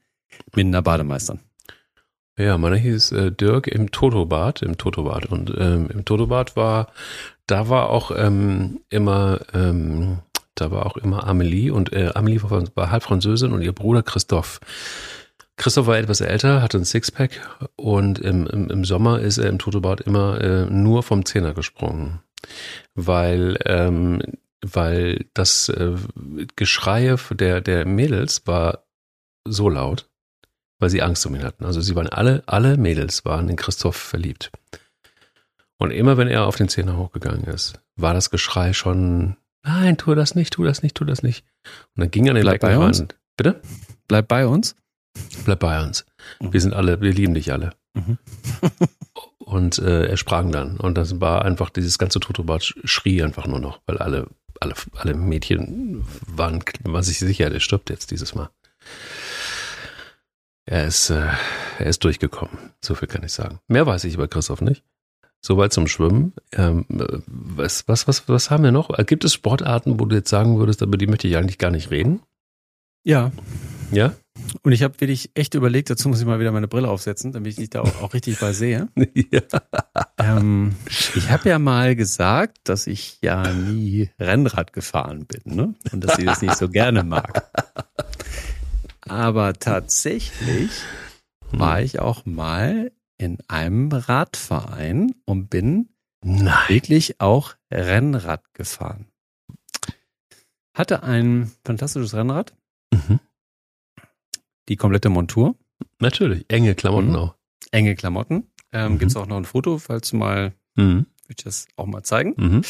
S2: Mindener Bademeistern.
S3: Ja, meiner hieß äh, Dirk im Totobad, im Totobad. Und ähm, im Totobad war, da war auch ähm, immer, ähm, da war auch immer Amelie und äh, Amelie war, war halb Französin und ihr Bruder Christoph. Christoph war etwas älter, hatte ein Sixpack und im, im, im Sommer ist er im Totobad immer äh, nur vom Zehner gesprungen, weil ähm, weil das äh, Geschreie der der Mädels war so laut, weil sie Angst um ihn hatten. Also sie waren alle, alle Mädels waren in Christoph verliebt. Und immer wenn er auf den Zehner hochgegangen ist, war das Geschrei schon, nein, tu das nicht, tu das nicht, tu das nicht. Und dann ging er an den
S2: Bleib bei
S3: Beckenrand. Bitte?
S2: Bleib bei uns.
S3: Bleib bei uns.
S2: Mhm.
S3: Wir sind alle, wir lieben dich alle.
S2: Mhm.
S3: Und äh, er sprang dann. Und das war einfach, dieses ganze Totobad sch- schrie einfach nur noch, weil alle, alle, alle Mädchen waren, waren sich sicher, der stirbt jetzt dieses Mal. Er ist, äh, er ist durchgekommen. So viel kann ich sagen. Mehr weiß ich über Christoph nicht. Soweit zum Schwimmen. Ähm, äh, was, was, was, was haben wir noch? Äh, Gibt es Sportarten, wo du jetzt sagen würdest, über die möchte ich eigentlich gar nicht reden?
S2: Ja.
S3: Ja?
S2: Und ich habe wirklich echt überlegt, dazu muss ich mal wieder meine Brille aufsetzen, damit ich dich da auch, auch richtig bei sehe.
S3: ja.
S2: Ähm, ich habe ja mal gesagt, dass ich ja nie Rennrad gefahren bin, ne? Und dass ich das nicht so gerne mag. Aber tatsächlich war ich auch mal in einem Radverein und bin
S3: Nein.
S2: wirklich auch Rennrad gefahren. Hatte ein fantastisches Rennrad,
S3: Mhm.
S2: die komplette Montur,
S3: Natürlich. Enge Klamotten
S2: Mhm.
S3: auch.
S2: enge Klamotten. Ähm,
S3: Mhm.
S2: Gibt es auch noch ein Foto, falls du mal,
S3: Mhm.
S2: will ich das auch mal zeigen.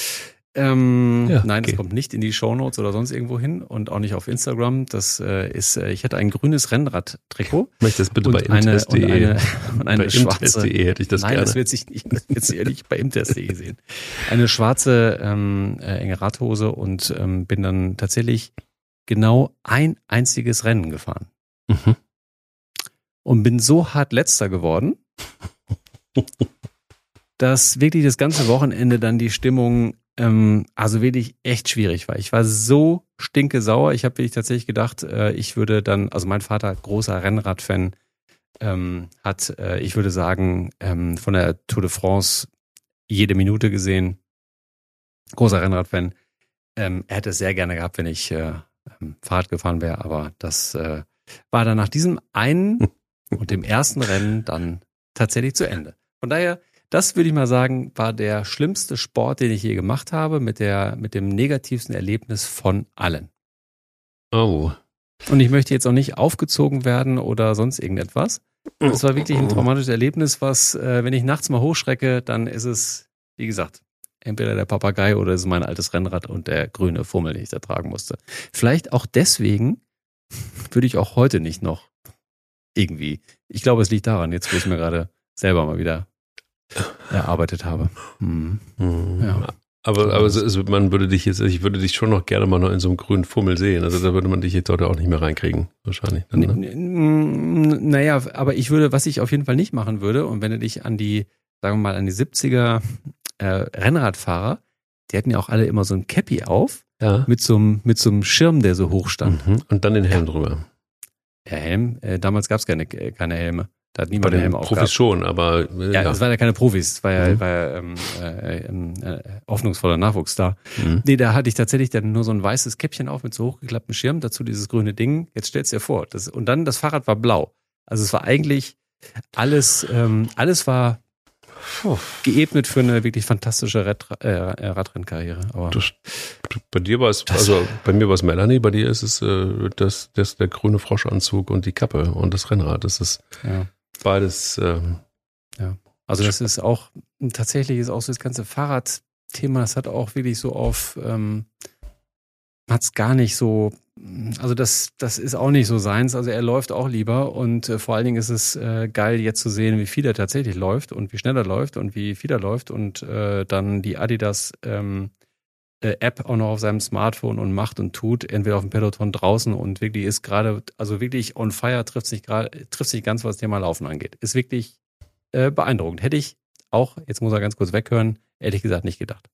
S2: Ähm,
S3: Ja,
S2: nein, das
S3: okay.
S2: kommt nicht in die Shownotes oder sonst irgendwo hin und auch nicht auf Instagram. Das äh, ist, äh, ich hatte ein grünes Rennrad-Trikot
S3: Möchtest bitte bei
S2: eine, und
S3: imtest.de.
S2: eine, und eine
S3: Bei
S2: schwarze.
S3: imtest.de hätte ich das
S2: Nein,
S3: gerne.
S2: das wird sich nicht, das ja nicht bei Imtest.de sehen. Eine schwarze ähm, äh, enge Radhose und ähm, bin dann tatsächlich genau ein einziges Rennen gefahren
S3: Mhm.
S2: und bin so hart letzter geworden, dass wirklich das ganze Wochenende dann die Stimmung ähm, also wirklich echt schwierig war. Ich war so stinke sauer. Ich habe wirklich tatsächlich gedacht, äh, ich würde dann, also mein Vater, großer Rennradfan, ähm, hat, äh, ich würde sagen, ähm, von der Tour de France jede Minute gesehen. Großer Rennradfan. Ähm, er hätte es sehr gerne gehabt, wenn ich äh, ähm, Fahrrad gefahren wäre, aber das äh, war dann nach diesem einen und dem ersten Rennen dann tatsächlich zu Ende. Von daher, das würde ich mal sagen, war der schlimmste Sport, den ich je gemacht habe, mit der, mit dem negativsten Erlebnis von allen.
S3: Oh.
S2: Und ich möchte jetzt auch nicht aufgezogen werden oder sonst irgendetwas. Das war wirklich ein traumatisches Erlebnis, was, äh, wenn ich nachts mal hochschrecke, dann ist es, wie gesagt, entweder der Papagei oder es ist mein altes Rennrad und der grüne Fummel, den ich da tragen musste. Vielleicht auch deswegen würde ich auch heute nicht noch irgendwie. Ich glaube, es liegt daran, jetzt wo ich es mir gerade selber mal wieder erarbeitet habe. Hm.
S3: Mhm.
S2: Ja.
S3: Aber, aber so, also man würde dich jetzt, ich würde dich schon noch gerne mal noch in so einem grünen Fummel sehen. Also da würde man dich jetzt dort auch nicht mehr reinkriegen, wahrscheinlich. Dann, ne?
S2: N- Naja, aber ich würde, was ich auf jeden Fall nicht machen würde, und wenn du dich an die, sagen wir mal, an die 70er äh, Rennradfahrer, die hatten ja auch alle immer so ein Cappy auf,
S3: Ja.
S2: mit so einem, mit so einem Schirm, der so hoch stand.
S3: Mhm. Und dann den Helm drüber.
S2: Der Helm, äh, damals gab es keine, äh, keine Helme. Da hat
S3: Bei
S2: niemand
S3: den
S2: Helme
S3: Profis
S2: aufgehabt.
S3: schon, aber äh,
S2: Ja,
S3: ja.
S2: das waren ja keine Profis, das war ja,
S3: Mhm.
S2: war ja ähm, äh, äh, hoffnungsvoller Nachwuchs da.
S3: Mhm.
S2: Nee, da hatte ich tatsächlich dann nur so ein weißes Käppchen auf mit so hochgeklapptem Schirm, dazu dieses grüne Ding. Jetzt stellst du dir vor. Das, und dann das Fahrrad war blau. Also es war eigentlich alles, ähm, alles war
S3: Puh.
S2: geebnet für eine wirklich fantastische Rad, äh, äh, Radrennkarriere. Aber
S3: du, bei dir war es, also bei mir war es Melanie, bei dir ist es äh, das, das, der grüne Froschanzug und die Kappe und das Rennrad. Das ist
S2: ja.
S3: Beides. Ähm,
S2: Also das ist auch, tatsächlich ist auch so das ganze Fahrradthema, das hat auch wirklich so auf, ähm, hat es gar nicht so, also das, das ist auch nicht so seins. Also er läuft auch lieber und äh, vor allen Dingen ist es äh, geil jetzt zu sehen, wie viel er tatsächlich läuft und wie schnell er läuft und wie viel er läuft und äh, dann die Adidas ähm, äh, App auch noch auf seinem Smartphone und macht und tut, entweder auf dem Peloton draußen und wirklich ist gerade, also wirklich on fire, trifft sich gerade, trifft sich ganz, was das Thema Laufen angeht. Ist wirklich äh, beeindruckend. Hätte ich auch, jetzt muss er ganz kurz weghören, ehrlich gesagt nicht gedacht.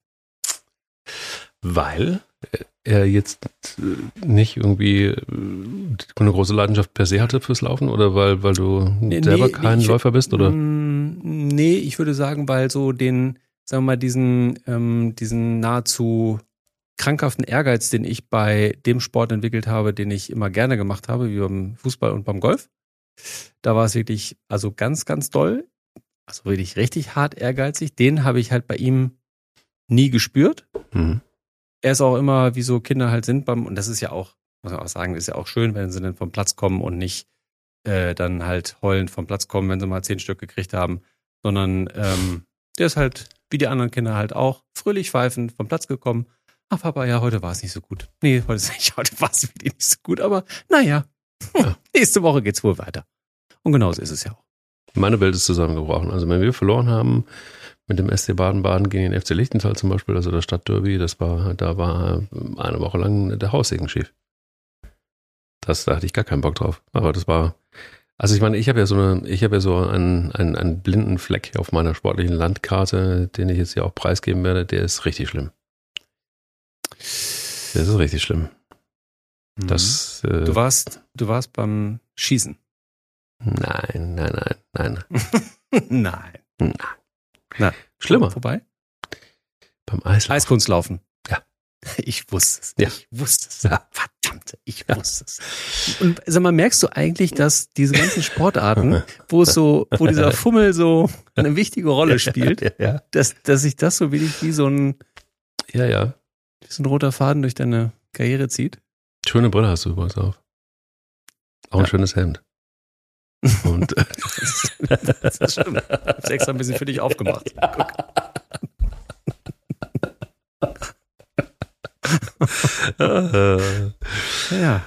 S3: weil er jetzt äh, nicht irgendwie äh, eine große Leidenschaft per se hatte fürs Laufen oder weil, weil du
S2: Nee,
S3: selber
S2: nee,
S3: kein
S2: ich-
S3: Läufer bist oder?
S2: Mm, Nee, ich würde sagen, weil so den, sagen wir mal, diesen, ähm, diesen nahezu krankhaften Ehrgeiz, den ich bei dem Sport entwickelt habe, den ich immer gerne gemacht habe, wie beim Fußball und beim Golf. Da war es wirklich, also ganz, ganz doll. Also wirklich richtig hart ehrgeizig. Den habe ich halt bei ihm nie gespürt.
S3: Mhm.
S2: er ist auch immer, wie so Kinder halt sind beim, und das ist ja auch, muss man auch sagen, ist ja auch schön, wenn sie dann vom Platz kommen und nicht äh, dann halt heulend vom Platz kommen, wenn sie mal zehn Stück gekriegt haben, sondern ähm, der ist halt, wie die anderen Kinder halt auch, fröhlich pfeifend vom Platz gekommen. Ach Papa, ja, heute war es nicht so gut. Nee, heute, nicht, heute war es wirklich nicht so gut, aber naja,
S3: Ja.
S2: nächste Woche geht's wohl weiter. Und genauso ist es ja auch.
S3: Meine Welt ist zusammengebrochen. Also wenn wir verloren haben mit dem SC Baden-Baden gegen den FC Lichtenthal zum Beispiel, also das Stadtderby, das war, da war eine Woche lang der Haussegen schief. Das, da hatte ich gar keinen Bock drauf. Aber das war, also ich meine, ich habe ja so eine, ich habe ja so einen, einen, einen blinden Fleck auf meiner sportlichen Landkarte, den ich jetzt hier auch preisgeben werde, der ist richtig schlimm. Der ist richtig schlimm. Das, äh,
S2: Mhm. Du warst, du warst beim Schießen.
S3: nein, nein, nein, nein.
S2: Nein.
S3: Schlimmer.
S2: Vorbei?
S3: Beim Eislaufen.
S2: Eiskunstlaufen. Ich wusste es.
S3: Ja.
S2: Ich wusste es.
S3: Ja.
S2: Verdammt. Ich wusste es. Und sag mal, merkst du eigentlich, dass diese ganzen Sportarten, wo es so, wo dieser Fummel so eine wichtige Rolle spielt,
S3: Ja, ja.
S2: dass, dass sich das so wenig wie so ein,
S3: ja, ja.
S2: wie so ein roter Faden durch deine Karriere zieht?
S3: Schöne Brille hast du übrigens auf. Auch ein schönes Hemd. Und
S2: Das, das stimmt. Ich hab's extra ein bisschen für dich aufgemacht. Guck. Ja.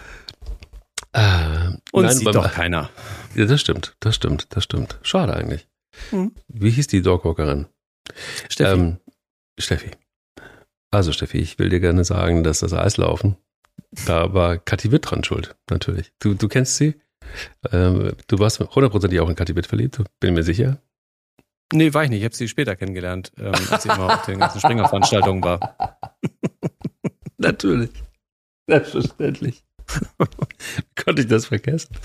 S3: äh,
S2: Und
S3: nein,
S2: sieht doch keiner.
S3: Ja, das stimmt, das stimmt, das stimmt. Schade eigentlich.
S2: Hm.
S3: Wie hieß die Dogwalkerin?
S2: Steffi.
S3: Ähm, Steffi. Also Steffi, ich will dir gerne sagen, dass das Eislaufen, da war Kathi Witt dran schuld, natürlich. Du, du kennst sie? Ähm, du warst hundertprozentig auch in Kathi Witt verliebt, bin mir sicher.
S2: nee, war ich nicht. Ich habe sie später kennengelernt, ähm, als ich immer auf den ganzen Springer-Veranstaltungen war.
S3: Natürlich. Selbstverständlich. Konnte ich das vergessen?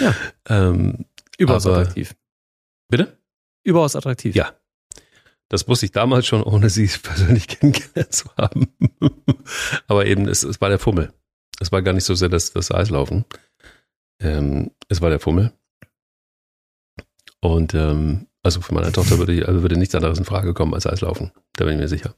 S2: Ja.
S3: Ähm,
S2: Überaus
S3: Aber-
S2: attraktiv.
S3: bitte?
S2: Überaus attraktiv.
S3: Ja. Das wusste ich damals schon, ohne sie persönlich kennengelernt zu haben. Aber eben, es, es war der Fummel. Es war gar nicht so sehr das, das Eislaufen. Ähm, es war der Fummel. Und ähm, also für meine Tochter würde, ich- also würde nichts anderes in Frage kommen als Eislaufen. Da bin ich mir sicher.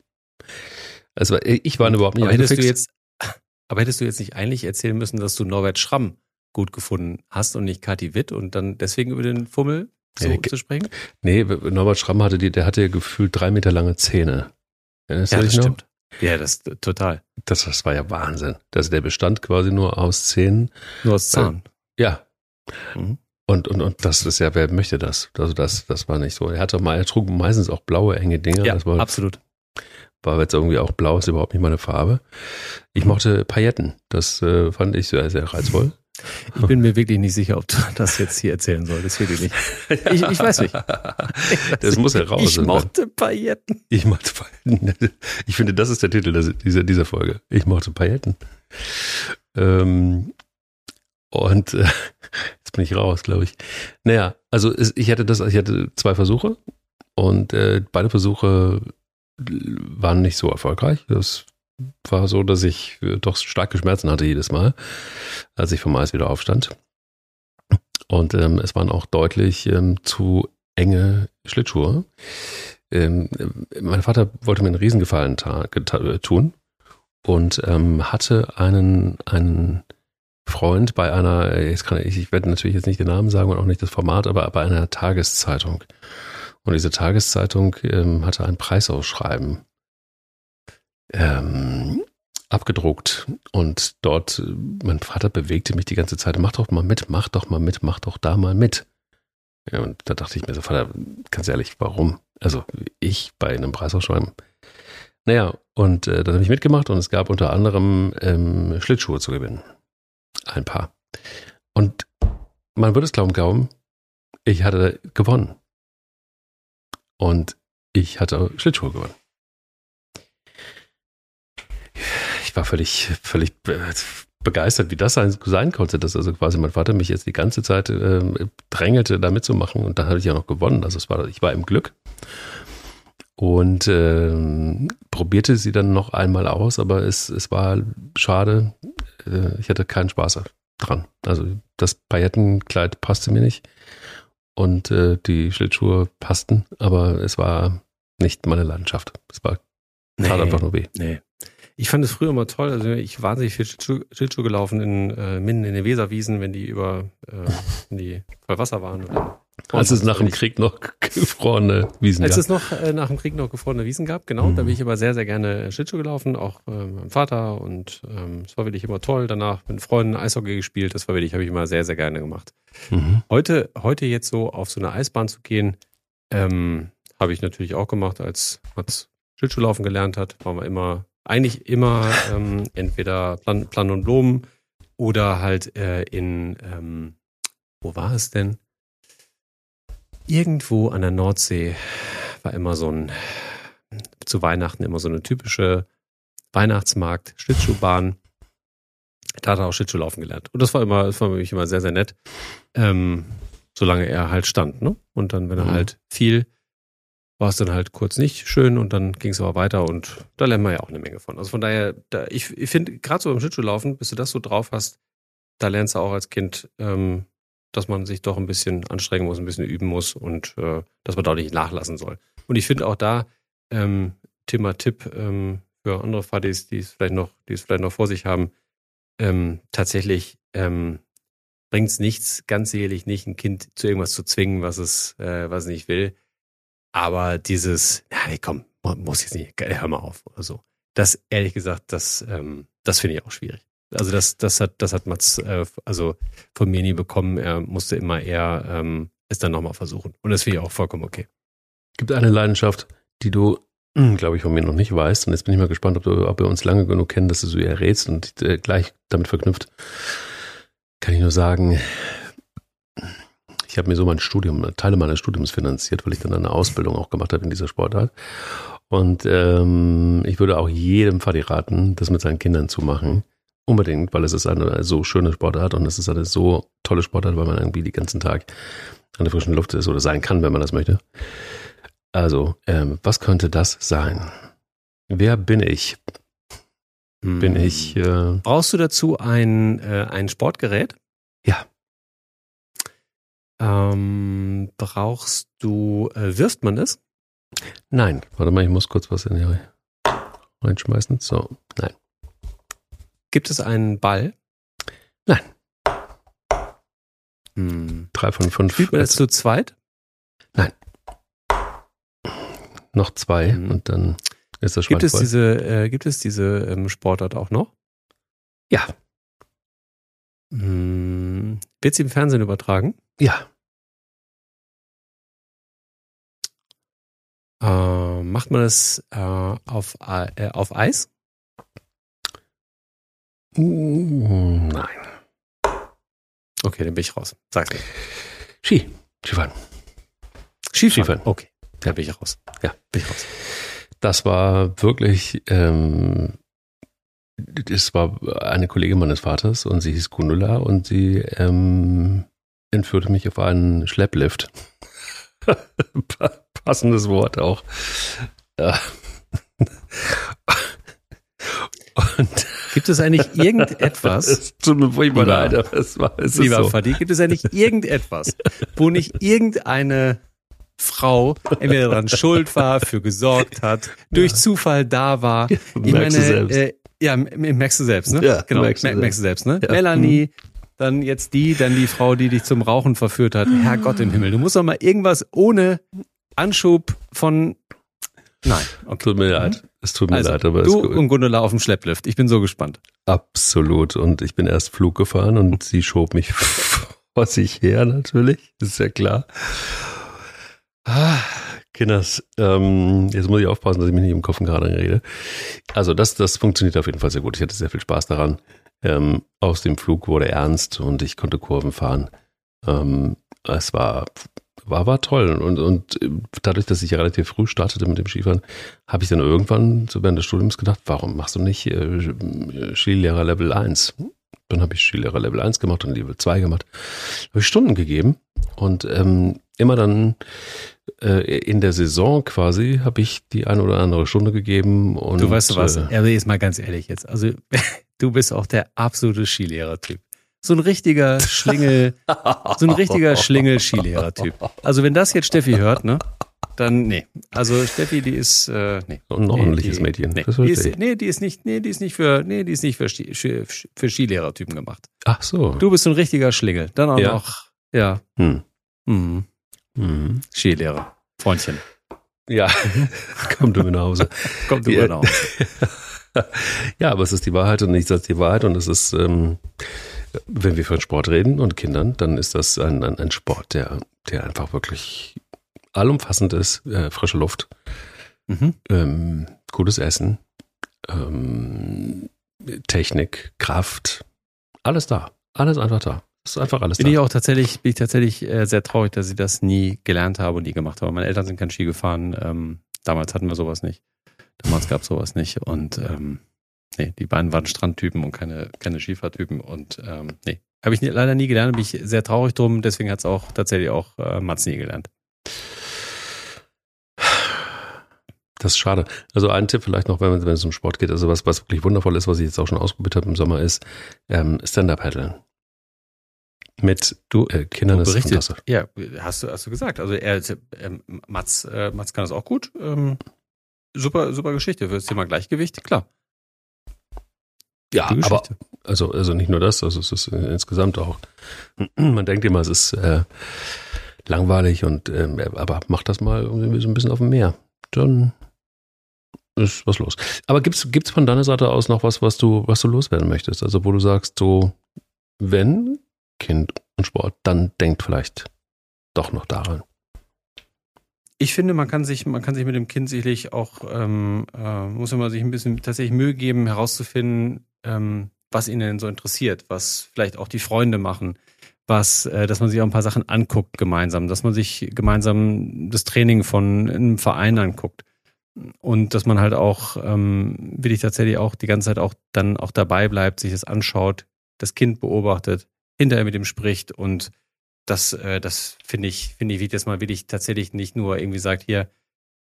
S3: Also ich war überhaupt nicht
S2: aber hättest du jetzt, aber hättest du jetzt nicht eigentlich erzählen müssen, dass du Norbert Schramm gut gefunden hast und nicht Kathi Witt und dann deswegen über den Fummel so
S3: Ja,
S2: zu sprechen?
S3: Nee, Norbert Schramm hatte die, der hatte ja gefühlt drei Meter lange Zähne. Erinnerst
S2: Ja, das stimmt. Ja, das total.
S3: Das, das war ja Wahnsinn. Das, der bestand quasi nur aus Zähnen.
S2: Nur aus Zahn.
S3: Ja.
S2: Mhm.
S3: Und, und, und das ist ja, wer möchte das? Also das, das war nicht so. Er hatte mal, er trug meistens auch blaue, enge Dinger.
S2: Ja,
S3: das war,
S2: absolut.
S3: War jetzt irgendwie auch blau, ist überhaupt nicht meine Farbe. Ich mochte Pailletten. Das äh, fand ich sehr, sehr reizvoll.
S2: Ich bin mir wirklich nicht sicher, ob du das jetzt hier erzählen solltest. Wirklich nicht. Ich, ich weiß nicht.
S3: Das muss heraus.
S2: Ich mochte Pailletten.
S3: Ich mochte Pailletten. Ich finde, das ist der Titel dieser, dieser Folge. Ich mochte Pailletten. Ähm, und äh, jetzt bin ich raus, glaube ich. Naja, also ich hatte das, ich hatte zwei Versuche und äh, beide Versuche waren nicht so erfolgreich. Das war so, dass ich äh, doch starke Schmerzen hatte jedes Mal, als ich vom Eis wieder aufstand. Und ähm, es waren auch deutlich ähm, zu enge Schlittschuhe. Ähm, mein Vater wollte mir einen Riesengefallen äh, tun und ähm, hatte einen, einen Freund bei einer, äh, jetzt kann ich, ich werde natürlich jetzt nicht den Namen sagen und auch nicht das Format, aber bei einer Tageszeitung. Und diese Tageszeitung ähm, hatte ein Preisausschreiben ähm, abgedruckt und dort, äh, mein Vater bewegte mich die ganze Zeit, mach doch mal mit, mach doch mal mit, mach doch da mal mit. Ja, und da dachte ich mir so, Vater, ganz ehrlich, warum? Also ich bei einem Preisausschreiben. Naja, und äh, dann habe ich mitgemacht und es gab unter anderem ähm, Schlittschuhe zu gewinnen. Ein paar. Und man würde es glauben, glauben, ich hatte gewonnen. Und ich hatte Schlittschuhe gewonnen. Ich war völlig, völlig äh, begeistert, wie das sein, konnte, dass also quasi mein Vater mich jetzt die ganze Zeit ähm, drängelte, da mitzumachen. Und dann hatte ich ja noch gewonnen. Also es war, ich war im Glück. Und ähm, probierte sie dann noch einmal aus, aber es, es war schade. Äh, ich hatte keinen Spaß dran. Also das Paillettenkleid passte mir nicht und äh, die Schlittschuhe passten, aber es war nicht meine Leidenschaft. Es war tat einfach nur weh.
S2: Nee. Ich fand es früher immer toll. Also ich war wahnsinnig viel Schlittschuh, Schlittschuh gelaufen in äh, Minden in den Weserwiesen, wenn die über äh, wenn die voll Wasser waren. Dann-
S3: Als es nach dem Krieg noch gefrorene Wiesen
S2: Als
S3: gab.
S2: es noch äh, nach dem Krieg noch gefrorene Wiesen gab, genau,
S3: Mhm.
S2: da bin ich immer sehr, sehr gerne Schlittschuh gelaufen, auch äh, mit meinem Vater und ähm, es war wirklich immer toll. Danach mit Freunden Eishockey gespielt, das war wirklich, habe ich immer sehr, sehr gerne gemacht.
S3: Mhm.
S2: Heute, heute jetzt so auf so eine Eisbahn zu gehen, ähm, habe ich natürlich auch gemacht, als Mats Schlittschuhlaufen gelernt hat, waren wir immer, eigentlich immer ähm, entweder Plan, Plan und Blumen oder halt äh, in, ähm, wo war es denn? Irgendwo an der Nordsee war immer so ein, zu Weihnachten immer so eine typische Weihnachtsmarkt, Schlittschuhbahn. Da hat er auch Schlittschuhlaufen gelernt. Und das war immer, das war für mich immer sehr, sehr nett. Ähm, solange er halt stand, ne? Und dann, wenn er
S3: Mhm.
S2: halt fiel, war es dann halt kurz nicht schön und dann ging es aber weiter und da lernen wir ja auch eine Menge von. Also von daher, da, ich, ich finde, gerade so beim Schlittschuhlaufen, bis du das so drauf hast, da lernst du auch als Kind, ähm, dass man sich doch ein bisschen anstrengen muss, ein bisschen üben muss und äh, dass man da nicht nachlassen soll. Und ich finde auch da, ähm, Thema Tipp ähm, für andere Fadis, die es vielleicht noch, die es vielleicht noch vor sich haben, ähm, tatsächlich ähm, bringt es nichts, ganz sicherlich nicht, ein Kind zu irgendwas zu zwingen, was es, äh, was es nicht will. Aber dieses, ja, nee, komm, muss jetzt nicht, hör mal auf oder so. Das, ehrlich gesagt, das, ähm, das finde ich auch schwierig. Also das, das hat, das hat Mats, äh, also von mir nie bekommen. Er musste immer eher ähm, es dann nochmal versuchen. Und das finde ich auch vollkommen okay.
S3: Gibt eine Leidenschaft, die du, hm, glaube ich, von mir noch nicht weißt. Und jetzt bin ich mal gespannt, ob, du, ob wir uns lange genug kennen, dass du so errätst und äh, gleich damit verknüpft. Kann ich nur sagen, ich habe mir so mein Studium, Teile meines Studiums finanziert, weil ich dann eine Ausbildung auch gemacht habe in dieser Sportart. Und ähm, ich würde auch jedem Fadi raten, das mit seinen Kindern zu machen. Unbedingt, weil es ist eine so schöne Sportart und es ist eine so tolle Sportart, weil man irgendwie den ganzen Tag an der frischen Luft ist oder sein kann, wenn man das möchte. Also, ähm, was könnte das sein? Wer bin ich? Bin hm. ich. Äh,
S2: Brauchst du dazu ein, äh, ein Sportgerät?
S3: Ja.
S2: Ähm, brauchst du, äh, wirft man es?
S3: Nein, warte mal, ich muss kurz was in die reinschmeißen. So, nein.
S2: Gibt es einen Ball?
S3: Nein.
S2: Hm.
S3: Drei von fünf.
S2: Spielt man das zu zweit?
S3: Nein. Noch zwei hm. und dann ist das
S2: Gibt es diese, äh, gibt es diese ähm, Sportart auch noch?
S3: Ja.
S2: Hm. Wird sie im Fernsehen übertragen?
S3: Ja.
S2: Äh, macht man das äh, auf, äh, auf Eis?
S3: Uh, nein.
S2: Okay, dann bin ich raus. Sag's mir.
S3: Ski. Skifahren.
S2: Skifahren. Skifahren. Okay, da bin ich raus.
S3: Ja, bin ich raus. Das war wirklich, ähm, das war eine Kollegin meines Vaters und sie hieß Gundula und sie ähm, entführte mich auf einen Schlepplift. Passendes Wort auch. Ja.
S2: Und gibt es eigentlich irgendetwas?
S3: Es tut mir furchtbar leid, aber es war es
S2: lieber so. Fadi, gibt es eigentlich irgendetwas, wo nicht irgendeine Frau entweder daran schuld war, für gesorgt hat, durch ja. Zufall da war?
S3: ich merkst meine, du selbst. Äh,
S2: ja, merkst du selbst, ne?
S3: Ja,
S2: genau, merkst du, merkst du selbst, ne? Ja. Melanie, dann jetzt die, dann die Frau, die dich zum Rauchen verführt hat. Herrgott im Himmel, du musst doch mal irgendwas ohne Anschub von Nein.
S3: Okay. Tut mir leid. Es tut mir
S2: also,
S3: leid, aber
S2: du und Gundula auf dem Schlepplift. Ich bin so gespannt.
S3: Absolut. Und ich bin erst Flug gefahren und sie schob mich vor sich her natürlich. Das ist ja klar. Ah, Kinders, ähm, jetzt muss ich aufpassen, dass ich mich nicht im Kopf gerade rede. Also das, das funktioniert auf jeden Fall sehr gut. Ich hatte sehr viel Spaß daran. Ähm, aus dem Flug wurde ernst und ich konnte Kurven fahren. Ähm, es war war, war toll. Und, und dadurch, dass ich ja relativ früh startete mit dem Skifahren, habe ich dann irgendwann so während des Studiums gedacht, warum machst du nicht äh, Skilehrer Level 1? Dann habe ich Skilehrer Level 1 gemacht und Level 2 gemacht. Habe ich Stunden gegeben und ähm, immer dann äh, in der Saison quasi habe ich die eine oder andere Stunde gegeben. Und,
S2: du weißt du was, äh, also jetzt mal ganz ehrlich jetzt. Also du bist auch der absolute Skilehrer-Typ so ein richtiger Schlingel, so ein richtiger Schlingel-Skilehrer-Typ. Also wenn das jetzt Steffi hört, ne? Dann, nee. Also Steffi, die ist, äh, nee.
S3: Ein ordentliches
S2: nee,
S3: Mädchen.
S2: Nee, die ist, nee, die ist nicht, nee, die ist nicht für, nee, die ist nicht für, für, für Skilehrertypen gemacht.
S3: Ach so.
S2: Du bist so ein richtiger Schlingel. Dann auch ja. noch, ja.
S3: Hm.
S2: Mhm. Mhm. Skilehrer. Freundchen.
S3: Ja. Komm du mir nach Hause.
S2: Komm du mir nach Hause.
S3: ja, aber es ist die Wahrheit und nichts als die Wahrheit und es ist, ähm, wenn wir von Sport reden und Kindern, dann ist das ein, ein, ein Sport, der, der einfach wirklich allumfassend ist. Äh, frische Luft, mhm. ähm, gutes Essen, ähm, Technik, Kraft, alles da. Alles einfach da. Ist einfach alles
S2: bin
S3: da.
S2: Ich auch tatsächlich, bin ich tatsächlich äh, sehr traurig, dass ich das nie gelernt habe und nie gemacht habe. Meine Eltern sind kein Ski gefahren. Ähm, damals hatten wir sowas nicht. Damals gab es sowas nicht. Und ähm, Nee, die beiden waren Strandtypen und keine, keine Skifahrtypen. Und ähm, nee, habe ich leider nie gelernt, bin ich sehr traurig drum. Deswegen hat es auch tatsächlich auch äh, Mats nie gelernt.
S3: Das ist schade. Also ein Tipp vielleicht noch, wenn, wenn es um Sport geht, also was, was wirklich wundervoll ist, was ich jetzt auch schon ausprobiert habe im Sommer, ist ähm, Stand-Up-Paddeln. Mit
S2: du,
S3: äh, Kindern
S2: ist fantastisch. Ja, hast du, hast du gesagt. Also er, ähm, Mats, äh, Mats kann das auch gut. Ähm, super, super Geschichte für das Thema Gleichgewicht, klar.
S3: Ja, aber also, also nicht nur das, also es ist insgesamt auch, man denkt immer, es ist äh, langweilig und ähm, aber mach das mal irgendwie so ein bisschen auf dem Meer. Dann ist was los. Aber gibt's gibt's von deiner Seite aus noch was, was du was du loswerden möchtest? Also wo du sagst, so wenn Kind und Sport, dann denkt vielleicht doch noch daran.
S2: Ich finde, man kann sich, man kann sich mit dem Kind sicherlich auch, ähm, äh, muss man sich ein bisschen tatsächlich Mühe geben, herauszufinden, ähm, was ihn denn so interessiert, was vielleicht auch die Freunde machen, was, äh, dass man sich auch ein paar Sachen anguckt gemeinsam, dass man sich gemeinsam das Training von einem Verein anguckt und dass man halt auch ähm, will ich tatsächlich auch die ganze Zeit auch dann auch dabei bleibt, sich das anschaut, das Kind beobachtet, hinterher mit ihm spricht und das, äh, das finde ich, finde ich, wie das mal wirklich tatsächlich nicht nur irgendwie sagt, hier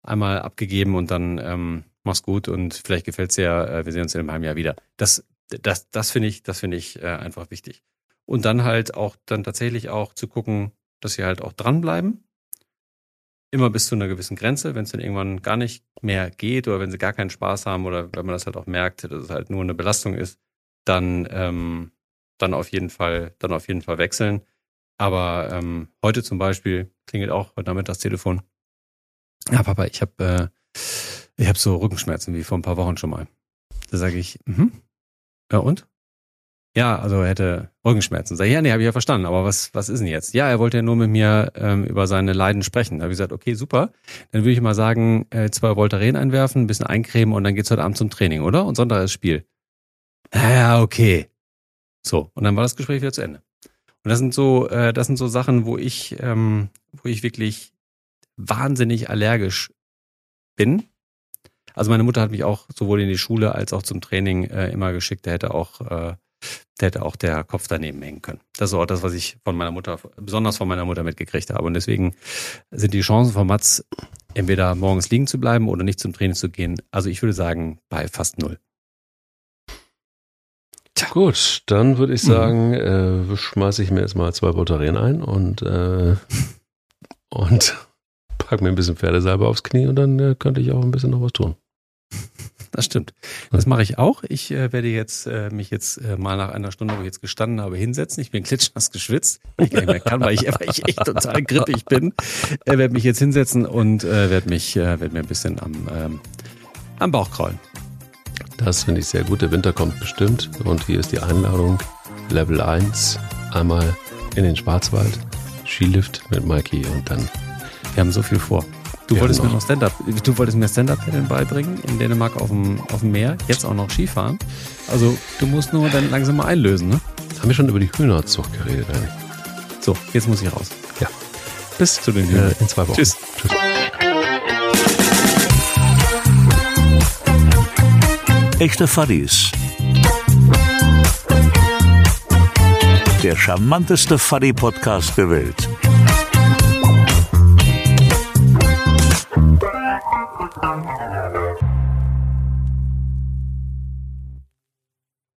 S2: einmal abgegeben und dann ähm, mach's gut und vielleicht gefällt's dir, äh, wir sehen uns in einem halben Jahr wieder. Das, das, das finde ich, das finde ich äh, einfach wichtig. Und dann halt auch, dann tatsächlich auch zu gucken, dass sie halt auch dranbleiben. Immer bis zu einer gewissen Grenze, wenn es dann irgendwann gar nicht mehr geht oder wenn sie gar keinen Spaß haben oder wenn man das halt auch merkt, dass es halt nur eine Belastung ist, dann ähm, dann auf jeden Fall, dann auf jeden Fall wechseln. Aber ähm, heute zum Beispiel klingelt auch heute Nachmittag das Telefon. Ja, Papa, ich habe äh, ich habe so Rückenschmerzen wie vor ein paar Wochen schon mal. Da sage ich, mhm. Ja und? Ja, also er hätte Rückenschmerzen. Sag ich, ja, nee, habe ich ja verstanden. Aber was was ist denn jetzt? Ja, er wollte ja nur mit mir ähm, über seine Leiden sprechen. Da habe ich gesagt, okay, super. Dann würde ich mal sagen, äh, zwei Voltaren einwerfen, ein bisschen eincremen und dann geht's heute Abend zum Training, oder? Und Sonntag ist Spiel. Ja, okay. So, und dann war das Gespräch wieder zu Ende. Und das sind so, äh, das sind so Sachen, wo ich, ähm, wo ich wirklich wahnsinnig allergisch bin. Also meine Mutter hat mich auch sowohl in die Schule als auch zum Training äh, immer geschickt. Der hätte auch, äh, der hätte auch der Kopf daneben hängen können. Das ist auch das, was ich von meiner Mutter, besonders von meiner Mutter mitgekriegt habe. Und deswegen sind die Chancen von Mats, entweder morgens liegen zu bleiben oder nicht zum Training zu gehen, also ich würde sagen, bei fast null.
S3: Tja. Gut, dann würde ich mhm. sagen, mhm. äh, schmeiße ich mir jetzt mal zwei Batterien ein und, äh, und pack mir ein bisschen Pferdesalbe aufs Knie und dann äh, könnte ich auch ein bisschen noch was tun.
S2: Das stimmt. Das mache ich auch. Ich äh, werde jetzt äh, mich jetzt äh, mal nach einer Stunde, wo ich jetzt gestanden habe, hinsetzen. Ich bin klitschnass geschwitzt, weil ich gar nicht mehr kann, weil ich, weil ich echt total grippig bin. Äh, werde mich jetzt hinsetzen und äh, werde mich, äh, werde mir ein bisschen am, ähm, am Bauch kraulen.
S3: Das finde ich sehr gut. Der Winter kommt bestimmt. Und hier ist die Einladung. Level 1. Einmal in den Schwarzwald. Skilift mit Mikey und dann.
S2: Wir haben so viel vor. Du wolltest mir noch Stand-up, du wolltest mir Stand-up-Paddeln beibringen in Dänemark auf dem, auf dem Meer, jetzt auch noch Skifahren. Also du musst nur dann langsam mal einlösen, ne?
S3: Haben wir schon über die Hühnerzucht geredet eigentlich?
S2: So, jetzt muss ich raus.
S3: Ja.
S2: Bis zu den Hühnern.
S3: Äh, in zwei Wochen.
S2: Tschüss. Tschüss.
S1: Echte Fuddies. Der charmanteste Fuddy-Podcast der Welt.